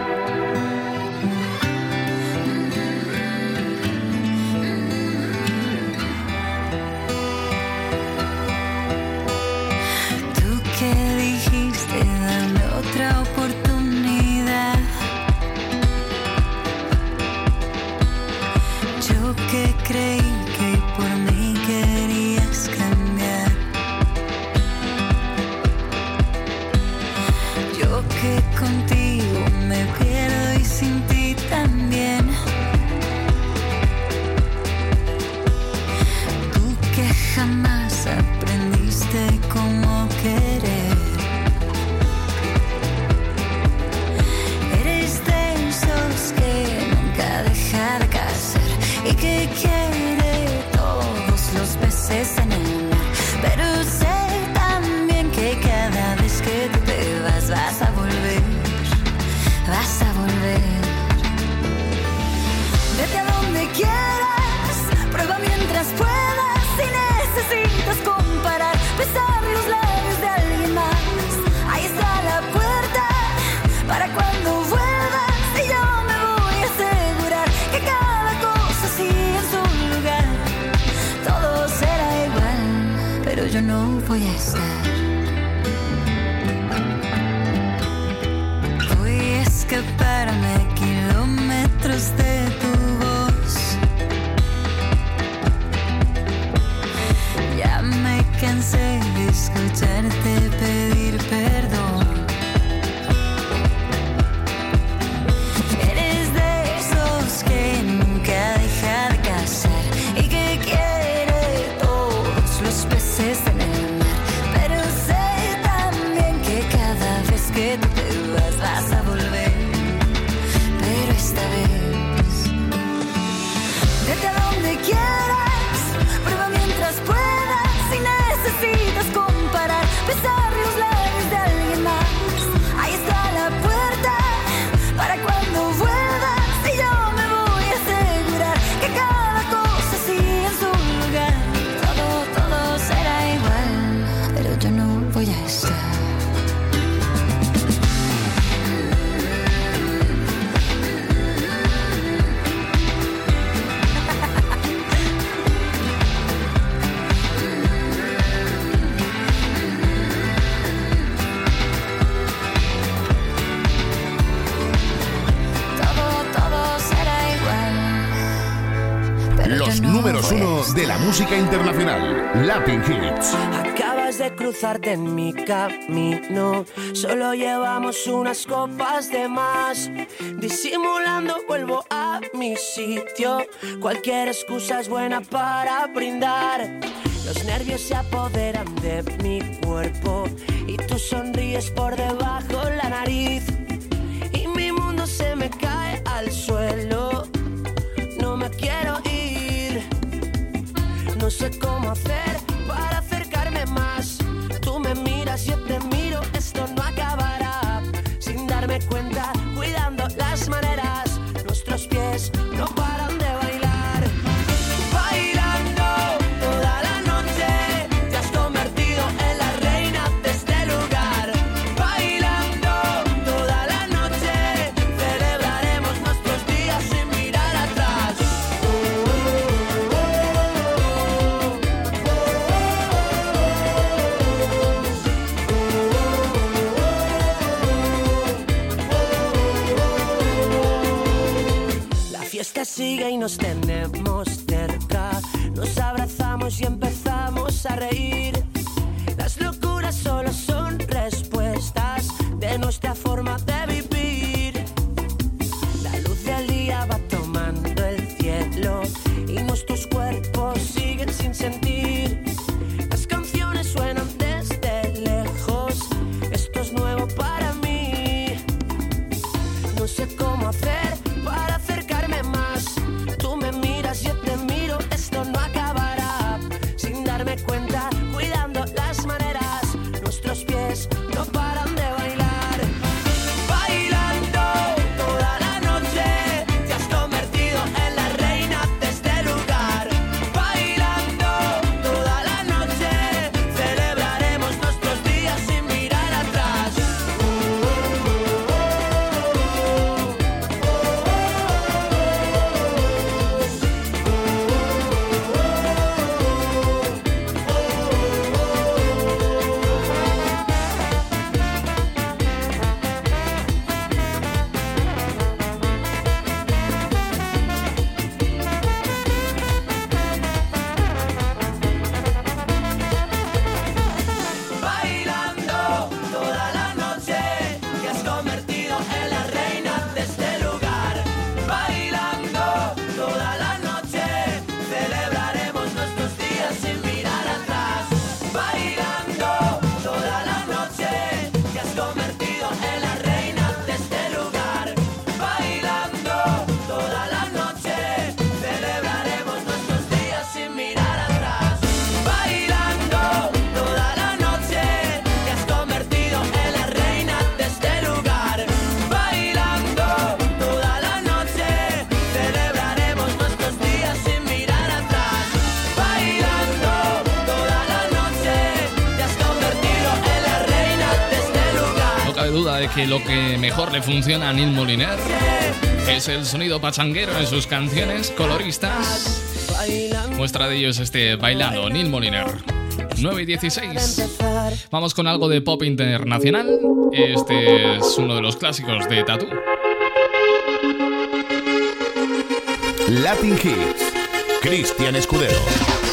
internacional, Latin Hits. Acabas de cruzarte en mi camino, solo llevamos unas copas de más. Disimulando vuelvo a mi sitio, cualquier excusa es buena para brindar. Los nervios se apoderan de mi cuerpo y tú sonríes por debajo la nariz y mi mundo se me cae al suelo no sé cómo hacer. sigue y nos tenemos cerca. Nos abrazamos y empezamos a reír. que lo que mejor le funciona a Neil Moliner es el sonido pachanguero en sus canciones coloristas. Muestra de ellos este bailado, Neil Moliner. 9 y 16. Vamos con algo de pop internacional. Este es uno de los clásicos de Tattoo. Latin Hits. Cristian Escudero.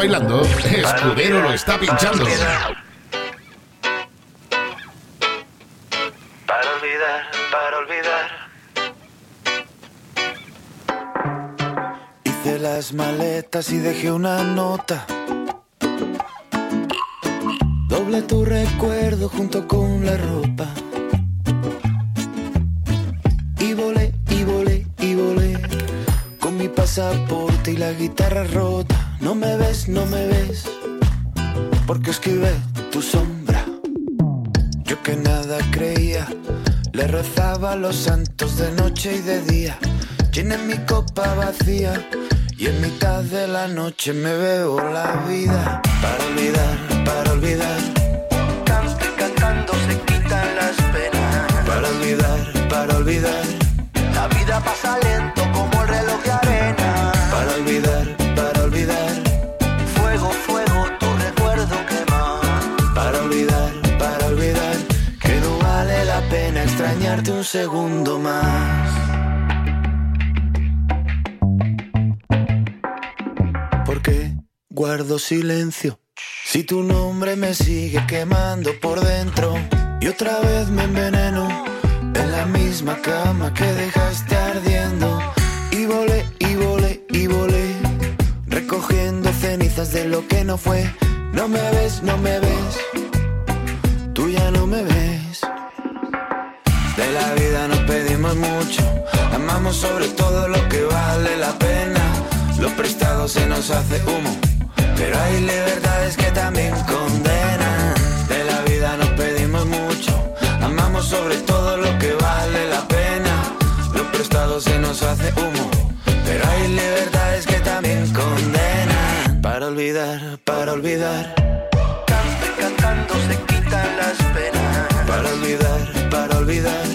bailando, Escudero lo está pinchando. Para olvidar, para olvidar. Hice las maletas y dejé una nota. Doble tu recuerdo junto con la ropa. Y volé, y volé, y volé. Con mi pasaporte y la guitarra rota. a los santos de noche y de día. Llené mi copa vacía y en mitad de la noche me veo la vida. Para olvidar, para olvidar. Cante cantando se quitan las penas. Para olvidar, para olvidar un segundo más. Porque guardo silencio. Si tu nombre me sigue quemando por dentro y otra vez me enveneno en la misma cama que dejaste ardiendo y volé y volé y volé recogiendo cenizas de lo que no fue. No me ves, no me ves. Tú ya no me ves. De la vida nos pedimos mucho, amamos sobre todo lo que vale la pena. Lo prestado se nos hace humo, pero hay libertades que también condenan. De la vida nos pedimos mucho, amamos sobre todo lo que vale la pena. Lo prestado se nos hace humo, pero hay libertades que también condenan. Para olvidar, para olvidar. Canto y cantando se quitan las penas. Para olvidar, olvidar.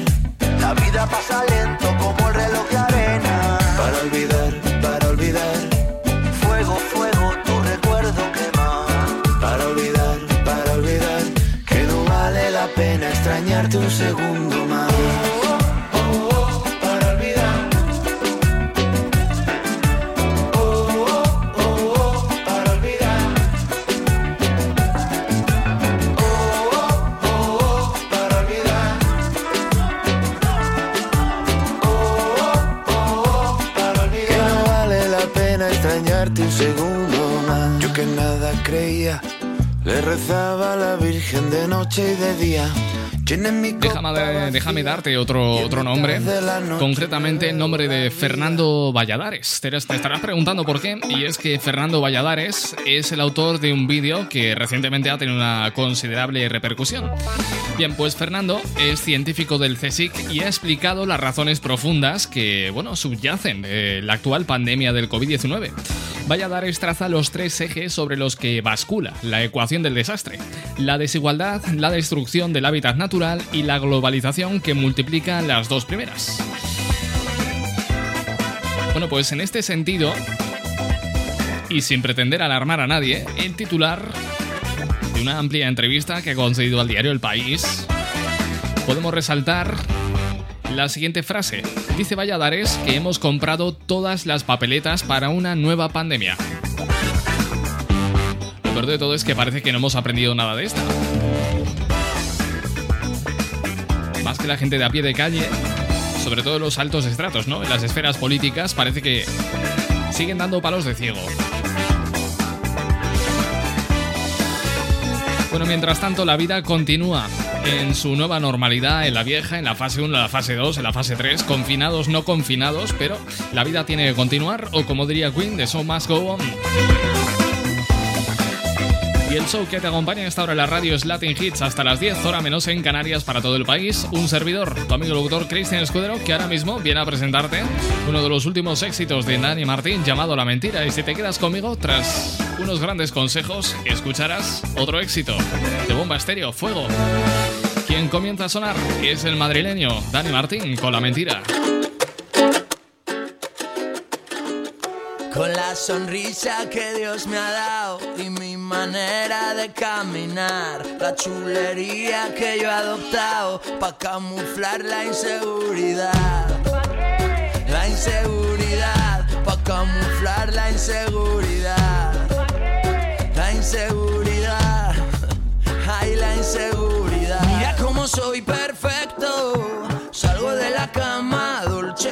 La vida pasa lento como el reloj de arena. Para olvidar, para olvidar. Fuego, fuego, tu recuerdo quema. Para olvidar, para olvidar. Que no vale la pena extrañarte un segundo rezaba a la Virgen de noche y de día. Déjame, déjame darte otro, otro nombre, concretamente el nombre de Fernando Valladares. Te, te estarás preguntando por qué, y es que Fernando Valladares es el autor de un vídeo que recientemente ha tenido una considerable repercusión. Bien, pues Fernando es científico del CSIC y ha explicado las razones profundas que, bueno, subyacen de la actual pandemia del COVID-19. Valladares traza los tres ejes sobre los que bascula la ecuación del desastre. La desigualdad, la destrucción del hábitat natural y la globalización que multiplica las dos primeras. Bueno, pues en este sentido, y sin pretender alarmar a nadie, el titular de una amplia entrevista que ha concedido al diario El País, podemos resaltar la siguiente frase. Dice Valladares que hemos comprado todas las papeletas para una nueva pandemia. Lo peor de todo es que parece que no hemos aprendido nada de esta. Más que la gente de a pie de calle, sobre todo los altos estratos, ¿no? En las esferas políticas parece que siguen dando palos de ciego. Bueno, mientras tanto, la vida continúa en su nueva normalidad, en la vieja, en la fase 1, en la fase 2, en la fase 3, confinados, no confinados, pero la vida tiene que continuar, o como diría Queen, the show must go on. Y el show que te acompaña en esta hora en la radio es Latin Hits hasta las 10, hora menos en Canarias para todo el país. Un servidor, tu amigo locutor Cristian Escudero, que ahora mismo viene a presentarte uno de los últimos éxitos de Dani Martín llamado La Mentira. Y si te quedas conmigo, tras unos grandes consejos, escucharás otro éxito de Bomba Estéreo, Fuego. Quien comienza a sonar es el madrileño Dani Martín con La Mentira. Con la sonrisa que Dios me ha dado y mi manera de caminar, la chulería que yo he adoptado para camuflar la inseguridad. La inseguridad, para camuflar la inseguridad. La inseguridad, ay la inseguridad. Soy perfecto, salgo de la cama, Dolce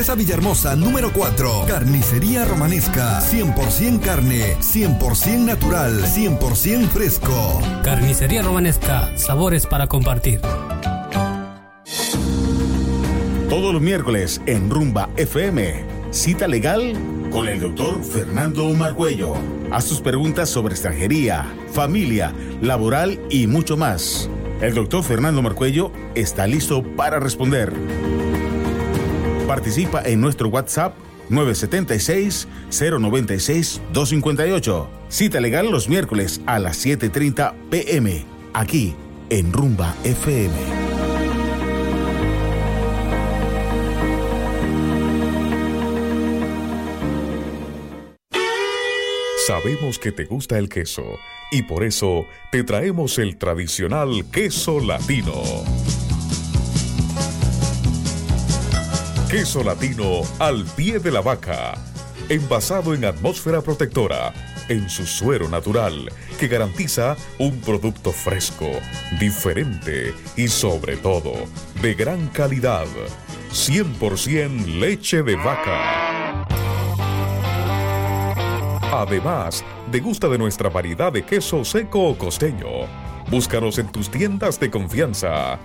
Duquesa Villahermosa número 4. Carnicería Romanesca, 100% carne, 100% natural, 100% fresco. Carnicería Romanesca, sabores para compartir. Todos los miércoles en Rumba FM, cita legal con el doctor Fernando Marcuello. Haz tus preguntas sobre extranjería, familia, laboral y mucho más. El doctor Fernando Marcuello está listo para responder. Participa en nuestro WhatsApp 976-096-258. Cita legal los miércoles a las 7.30 pm, aquí en Rumba FM. Sabemos que te gusta el queso y por eso te traemos el tradicional queso latino. Queso latino al pie de la vaca, envasado en atmósfera protectora, en su suero natural, que garantiza un producto fresco, diferente y sobre todo de gran calidad. 100% leche de vaca. Además, degusta de nuestra variedad de queso seco o costeño. Búscanos en tus tiendas de confianza.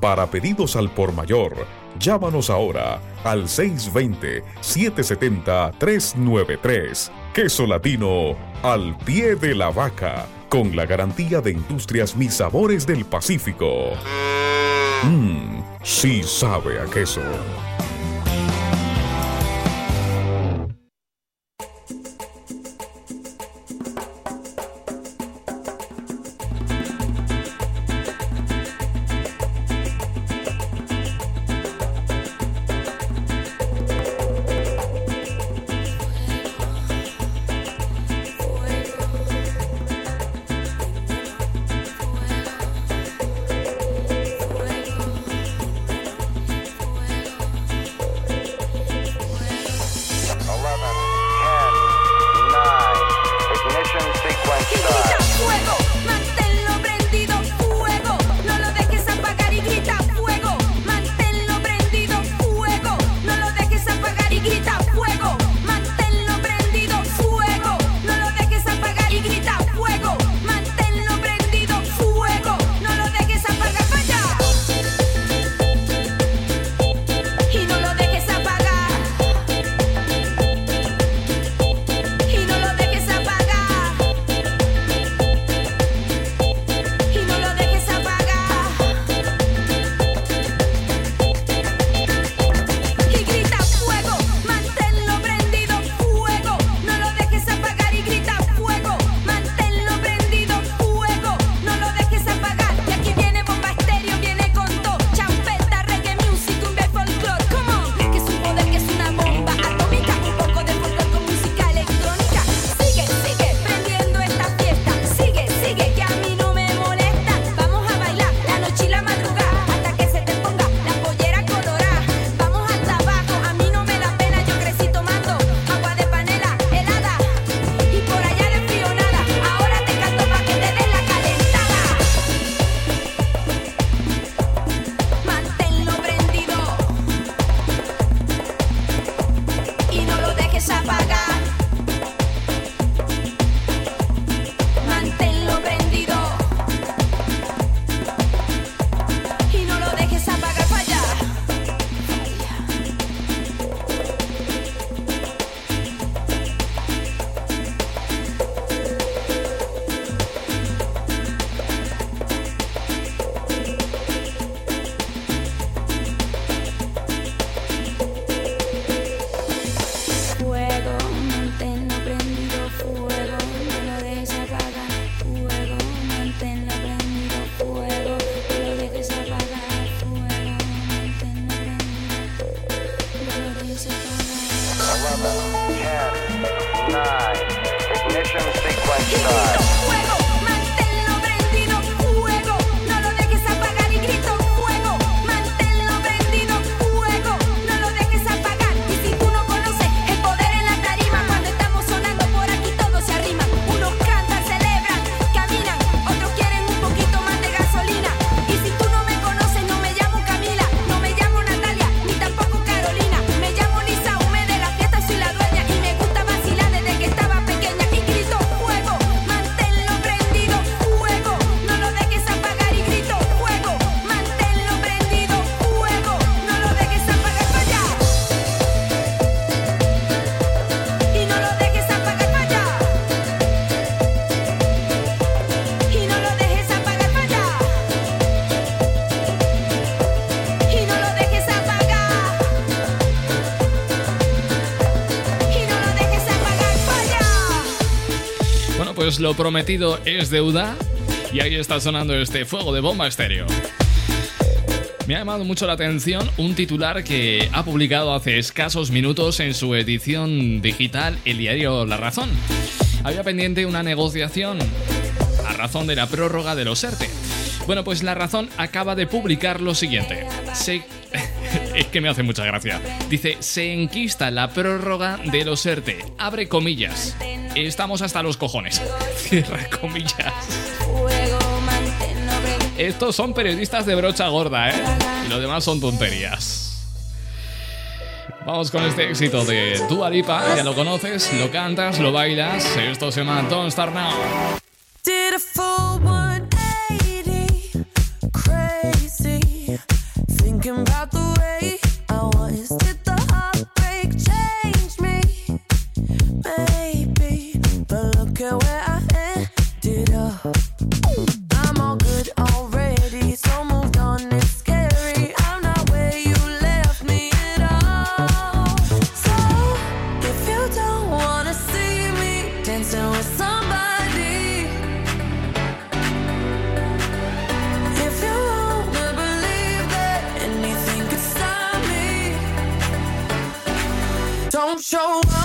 Para pedidos al por mayor, llámanos ahora al 620-770-393. Queso latino al pie de la vaca, con la garantía de Industrias Mis Sabores del Pacífico. Mmm, sí sabe a queso. Pues lo prometido es deuda y ahí está sonando este fuego de bomba estéreo. Me ha llamado mucho la atención un titular que ha publicado hace escasos minutos en su edición digital el diario La Razón. Había pendiente una negociación a razón de la prórroga de los ERTE. Bueno, pues La Razón acaba de publicar lo siguiente. Se... es que me hace mucha gracia. Dice, se enquista la prórroga de los ERTE. Abre comillas. Estamos hasta los cojones. Cierra comillas. Estos son periodistas de brocha gorda, ¿eh? Y lo demás son tonterías. Vamos con este éxito de Dua Lipa, ya lo conoces, lo cantas, lo bailas. Esto se llama Don't Start Now. Did a full 180, crazy, thinking about the show up,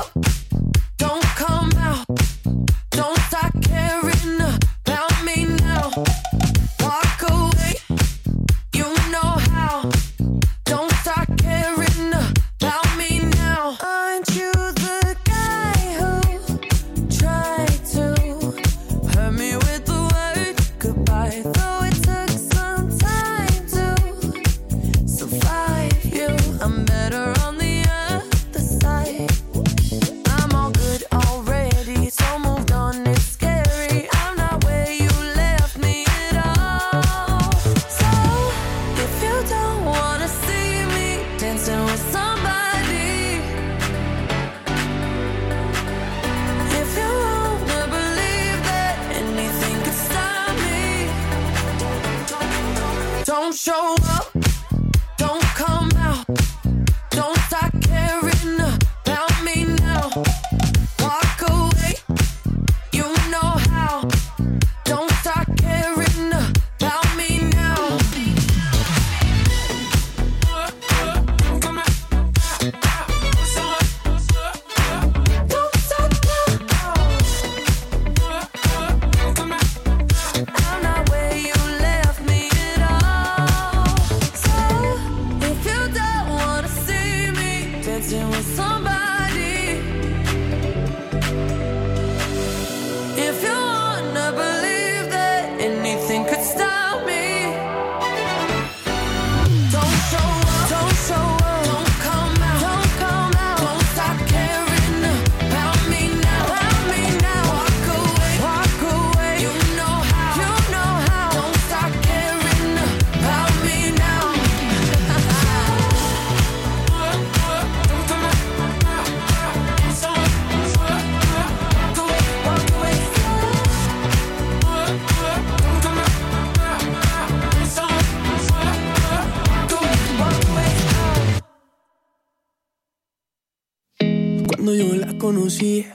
conocí,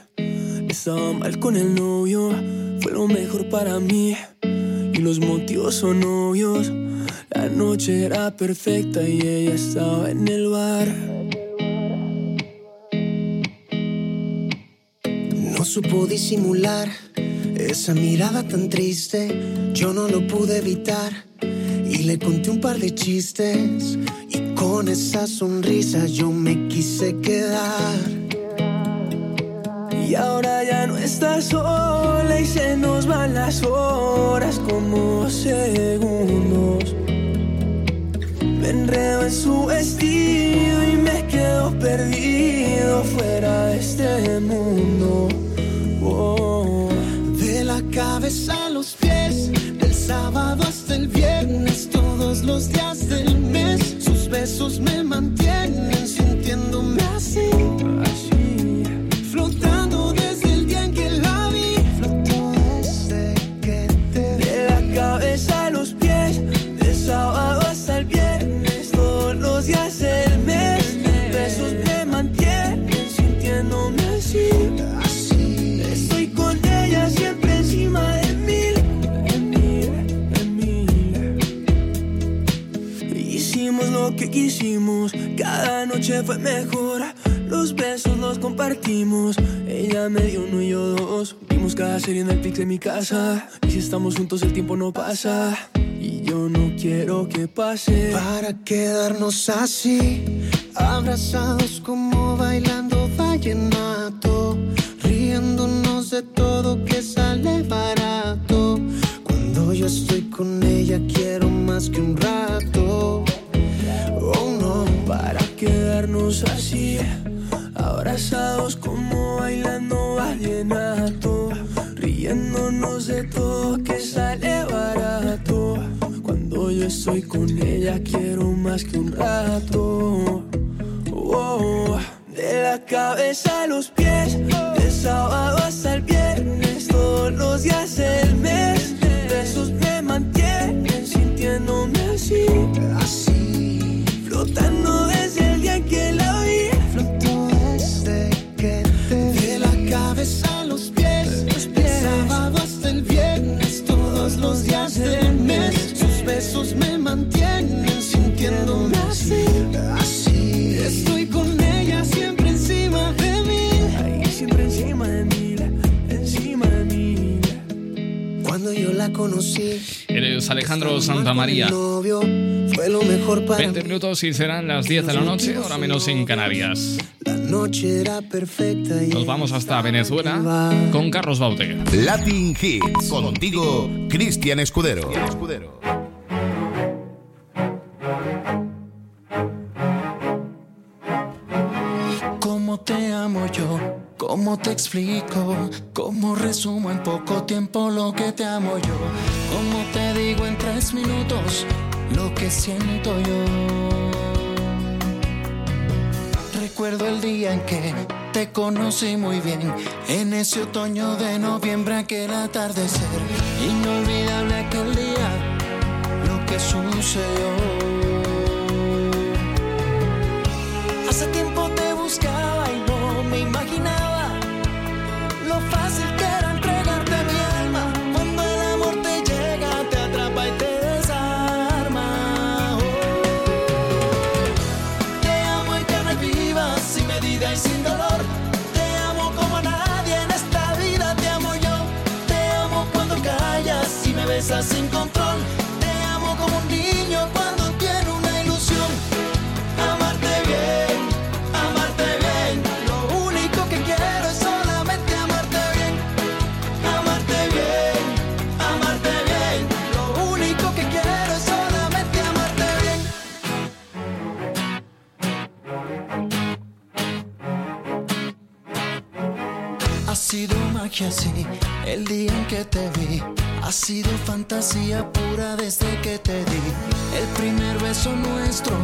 estaba mal con el novio, fue lo mejor para mí. Y los motivos son obvios. La noche era perfecta y ella estaba en el bar. No supo disimular Esa mirada tan triste, yo no lo pude evitar. Y le conté un par de chistes. Y con esa sonrisa yo me quise quedar. Y ahora ya no está sola y se nos van las horas como segundos. Me enredo en su vestido y me quedo perdido fuera de este mundo. Oh. De la cabeza a los pies, del sábado hasta el viernes, todos los días del mes, sus besos me mantienen sintiéndome así. Quisimos, cada noche fue mejor. Los besos los compartimos, ella me dio uno y yo dos. Vimos cada serie en el pix de mi casa, y si estamos juntos el tiempo no pasa. Y yo no quiero que pase. Para quedarnos así, abrazados como bailando vallenato, riéndonos de todo que sale barato. Cuando yo estoy con ella quiero más que un rato. Para quedarnos así, abrazados como bailando vallenato, riéndonos de todo que sale barato. Cuando yo estoy con ella quiero más que un rato. Oh, de la cabeza a los pies, de sábado hasta el viernes, todos los días del mes, besos me mantienen sintiéndome así, me mantienen sintiéndome así, así. Estoy Cuando yo la conocí, Eres Alejandro Santamaría. novio fue lo mejor para 20 minutos y serán las 10 de la noche, ahora menos en Canarias. La noche era perfecta y Nos vamos hasta Venezuela con Carlos Baute. Latin Hits. Contigo, Cristian Escudero. ¿Cómo te amo yo? ¿Cómo te explico? ¿Cómo resumo en poco tiempo lo que te amo yo? ¿Cómo te digo en tres minutos lo que siento yo? Recuerdo el día en que te conocí muy bien, en ese otoño de noviembre, aquel atardecer. Inolvidable aquel día, lo que sucedió. Hace tiempo te magia, sí, el día en que te vi. Ha sido fantasía pura desde que te di. El primer beso nuestro,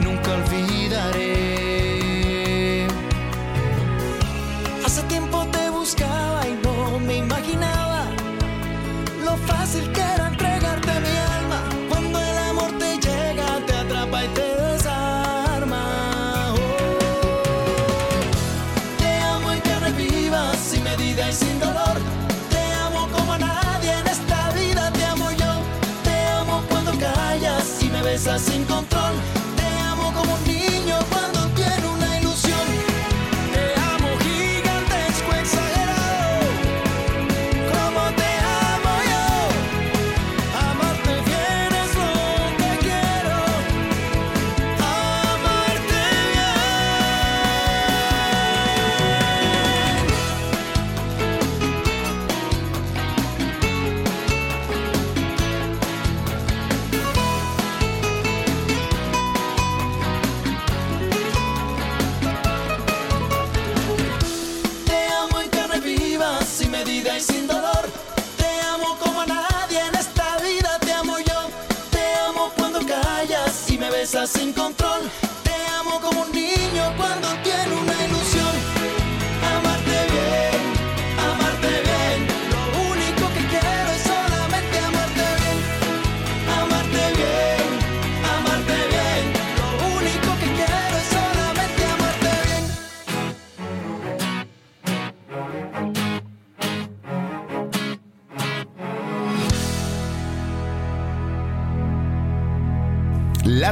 nunca olvidaré. Hace tiempo te buscaba y no me imaginaba lo fácil que era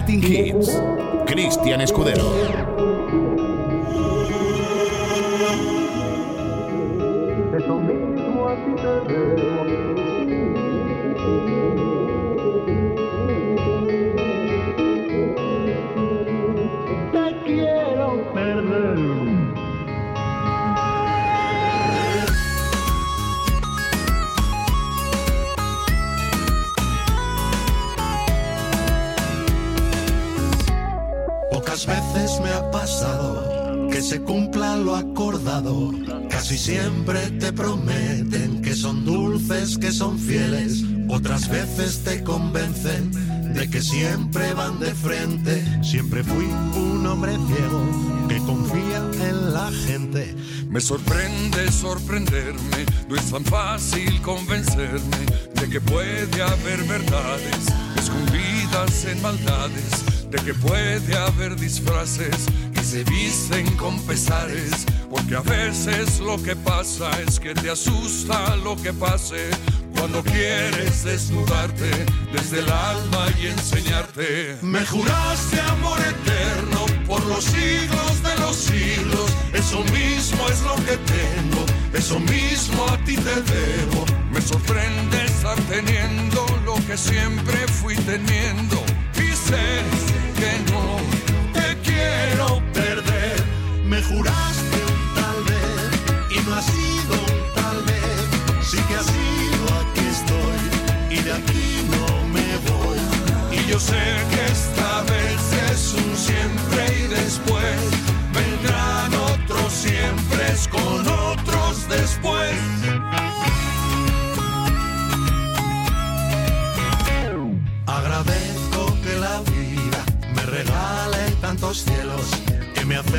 Latin Hits. Cristian Escudero. Se cumpla lo acordado. Casi siempre te prometen que son dulces, que son fieles. Otras veces te convencen de que siempre van de frente. Siempre fui un hombre ciego que confía en la gente. Me sorprende sorprenderme, no es tan fácil convencerme de que puede haber verdades escondidas en maldades, de que puede haber disfraces se visten con pesares, porque a veces lo que pasa es que te asusta lo que pase. Cuando quieres desnudarte desde el alma y enseñarte, Me juraste amor eterno por los siglos de los siglos. Eso mismo es lo que tengo, eso mismo a ti te debo. Me sorprende estar teniendo lo que siempre fui teniendo y sé que no te quiero. Me juraste un tal vez y no ha sido un tal vez. Sí que ha sido, aquí estoy y de aquí no me voy. Y yo sé que esta vez es un siempre y después vendrán otros siempre con otros después. Agradezco que la vida me regale tantos cielos,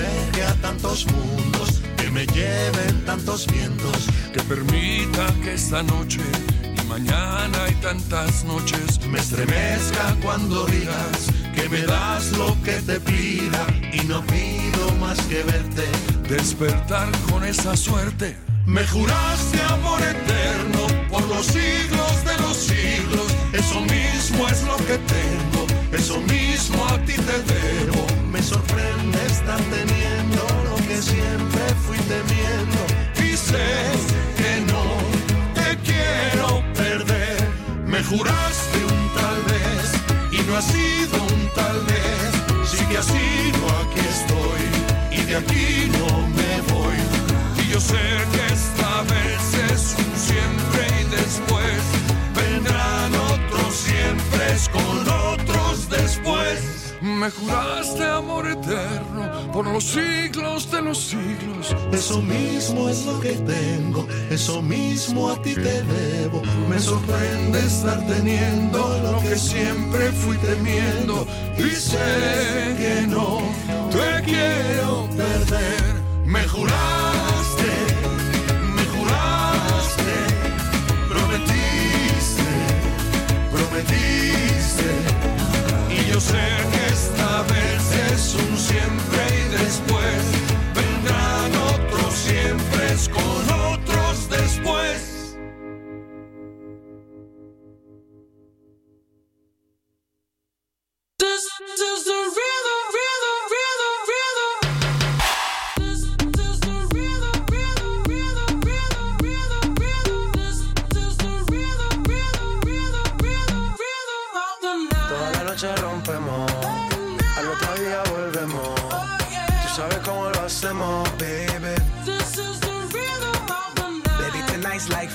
acerque a tantos mundos, que me lleven tantos vientos. Que permita que esta noche y mañana y tantas noches Me estremezca cuando digas que me das lo que te pida y no pido más que verte. despertar con esa suerte. Me juraste amor eterno por los siglos de los siglos. Eso mismo es lo que tengo, eso mismo a ti te debo. Me sorprende estar teniendo lo que siempre fui temiendo. Y que no te quiero perder. Me juraste un tal vez y no ha sido un tal vez. Sí que ha sido, aquí estoy y de aquí no me voy. Y yo sé que esta vez es un siempre y después vendrán otros siempre con otros después. Me juraste amor eterno por los siglos de los siglos. Eso mismo es lo que tengo, eso mismo a ti te debo. Me sorprende estar teniendo lo que siempre fui temiendo. Y sé que no te quiero perder. Me juraste, me juraste, prometiste, prometiste. This is the rhythm, rhythm,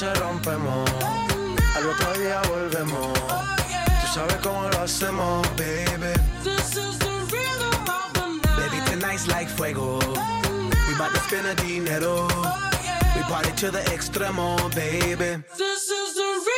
noche rompemos, al otro día volvemos. Tú sabes cómo lo hacemos, baby. Baby, tonight's like fuego. We bout to spend a dinero. We party to the extremo, baby. This is the Toda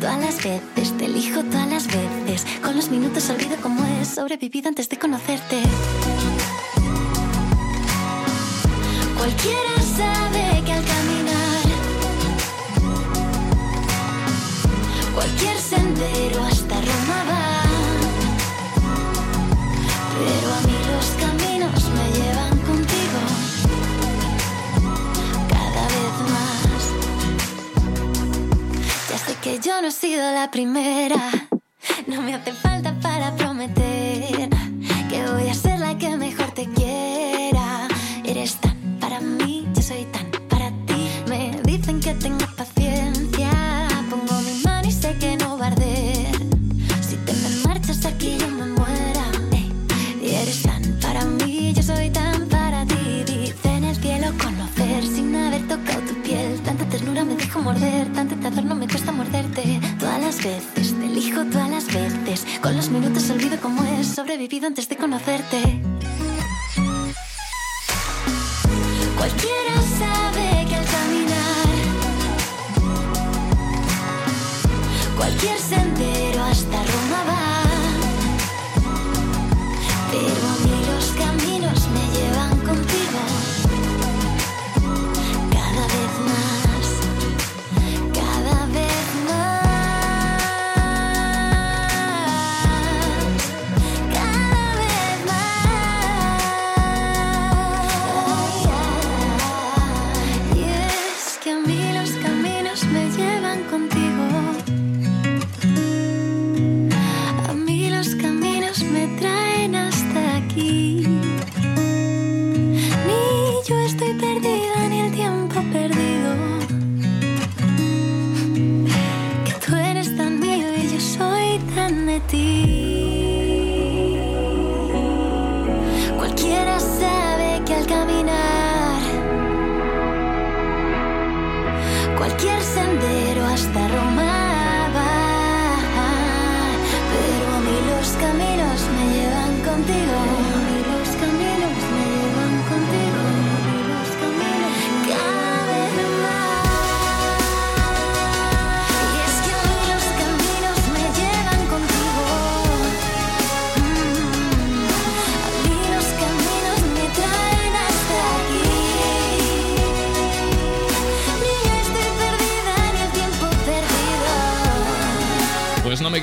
Todas las veces te elijo, todas las veces. Con los minutos olvido cómo es sobrevivido antes de conocerte. Cualquiera sabe que al caminar cualquier sendero hasta Roma va. Pero a mí los caminos me llevan que yo no he sido la primera, no me hace falta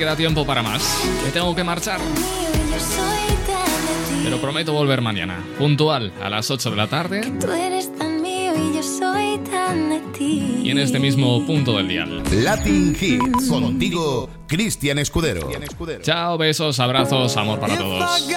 queda tiempo para más. Me tengo que marchar. Pero prometo volver mañana, puntual, a las 8 de la tarde Tú eres tan mío y yo soy tan de ti. y en este mismo punto del dial. Latin Hits. Contigo, Cristian Escudero. Chao, besos, abrazos, amor para If todos.